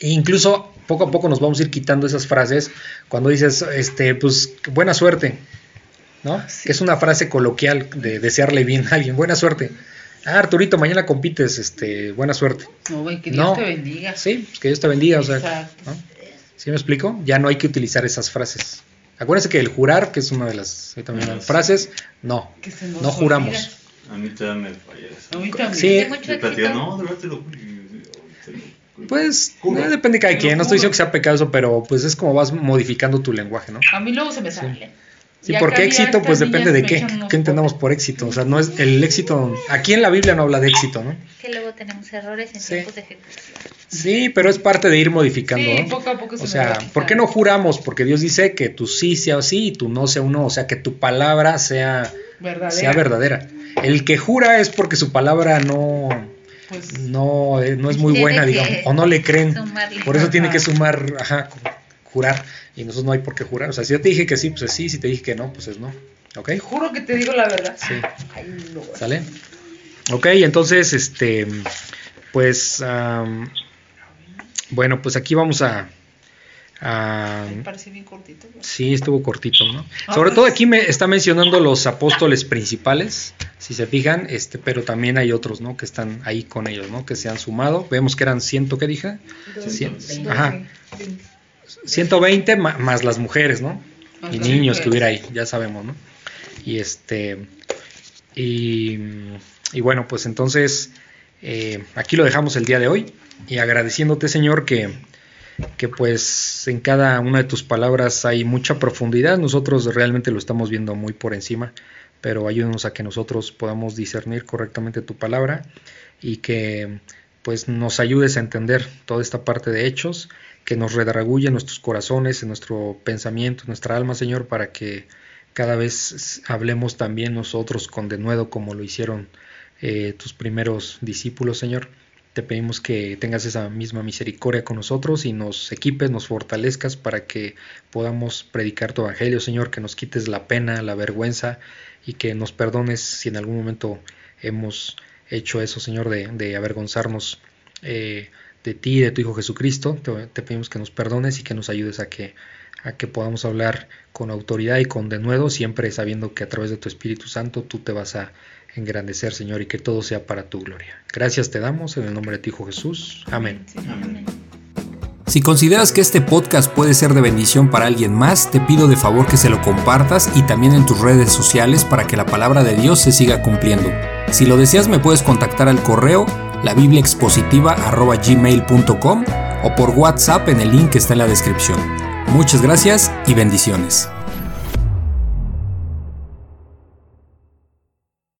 E incluso poco a poco nos vamos a ir quitando esas frases cuando dices, este, pues, buena suerte, ¿no? Sí. Es una frase coloquial de desearle bien a alguien, buena suerte. Ah, Arturito, mañana compites, este, buena suerte. No, güey, que Dios No. te bendiga. Sí, pues que Dios te bendiga, o sea, Exacto. ¿no? ¿Sí me explico? Ya no hay que utilizar esas frases. Acuérdense que el jurar, que es una de las también, frases, no, no juramos. olvida. A mí todavía me falla eso. A mí también. Sí. Platica, éxito. no, de verdad te lo te Pues eh, depende de cada Te quien, no estoy diciendo que sea pecado eso, pero pues es como vas modificando tu lenguaje, ¿no? A mí luego se me sale. Sí, Y porque éxito pues depende de qué, qué entendamos por éxito, o sea, no es el éxito, aquí en la Biblia no habla de éxito, ¿no? Que luego tenemos errores en Sí. tiempos de ejecución. Sí, pero es parte de ir modificando, Sí, ¿no? poco a poco se O sea, ¿por qué no juramos? Porque Dios dice que tu sí sea sí y tu no sea un no, o sea, que tu palabra sea, Verdadera. sea verdadera. El que jura es porque su palabra no, Pues, no, eh, no es muy buena, digamos, o no le creen. sumarle. Por eso tiene que sumar, ajá, jurar. Y nosotros no hay por qué jurar. O sea, si yo te dije que sí, pues es sí. Si te dije que no, pues es no. ¿Ok? juro que te digo la verdad. Sí. Ay, no. ¿Sale? Ok, entonces, este, pues, bueno, pues aquí vamos a, Me pareció bien cortito. ¿no? sí, estuvo cortito, ¿no? Ah, Sobre pues. todo aquí me está mencionando los apóstoles principales, si se fijan, este, pero también hay otros, ¿no? Que están ahí con ellos, ¿no? Que se han sumado. Vemos que eran ciento, ¿qué dije? Cien- ajá, 120 ma- más las mujeres, ¿no? Más Y niños mujeres. que hubiera ahí, ya sabemos, ¿no? Y este. Y, y bueno, pues entonces eh, aquí lo dejamos el día de hoy. Y agradeciéndote, Señor, que, que pues en cada una de tus palabras hay mucha profundidad. Nosotros realmente lo estamos viendo muy por encima, pero ayúdanos a que nosotros podamos discernir correctamente tu palabra y que pues nos ayudes a entender toda esta parte de hechos, que nos redarguye en nuestros corazones, en nuestro pensamiento, en nuestra alma, Señor, para que cada vez hablemos también nosotros con denuedo como lo hicieron eh, tus primeros discípulos, Señor. Te pedimos que tengas esa misma misericordia con nosotros y nos equipes, nos fortalezcas para que podamos predicar tu evangelio, Señor, que nos quites la pena, la vergüenza y que nos perdones si en algún momento hemos hecho eso, Señor, de, de avergonzarnos eh, de ti y de tu Hijo Jesucristo. Te, te pedimos que nos perdones y que nos ayudes a que, a que podamos hablar con autoridad y con denuedo, siempre sabiendo que a través de tu Espíritu Santo tú te vas a engrandecer, Señor, y que todo sea para tu gloria. Gracias te damos en el nombre de tu Hijo Jesús. Amén. Sí. Amén. Si consideras que este podcast puede ser de bendición para alguien más, te pido de favor que se lo compartas y también en tus redes sociales para que la palabra de Dios se siga cumpliendo. Si lo deseas me puedes contactar al correo labibliaexpositiva.gmail.com o por WhatsApp en el link que está en la descripción. Muchas gracias y bendiciones.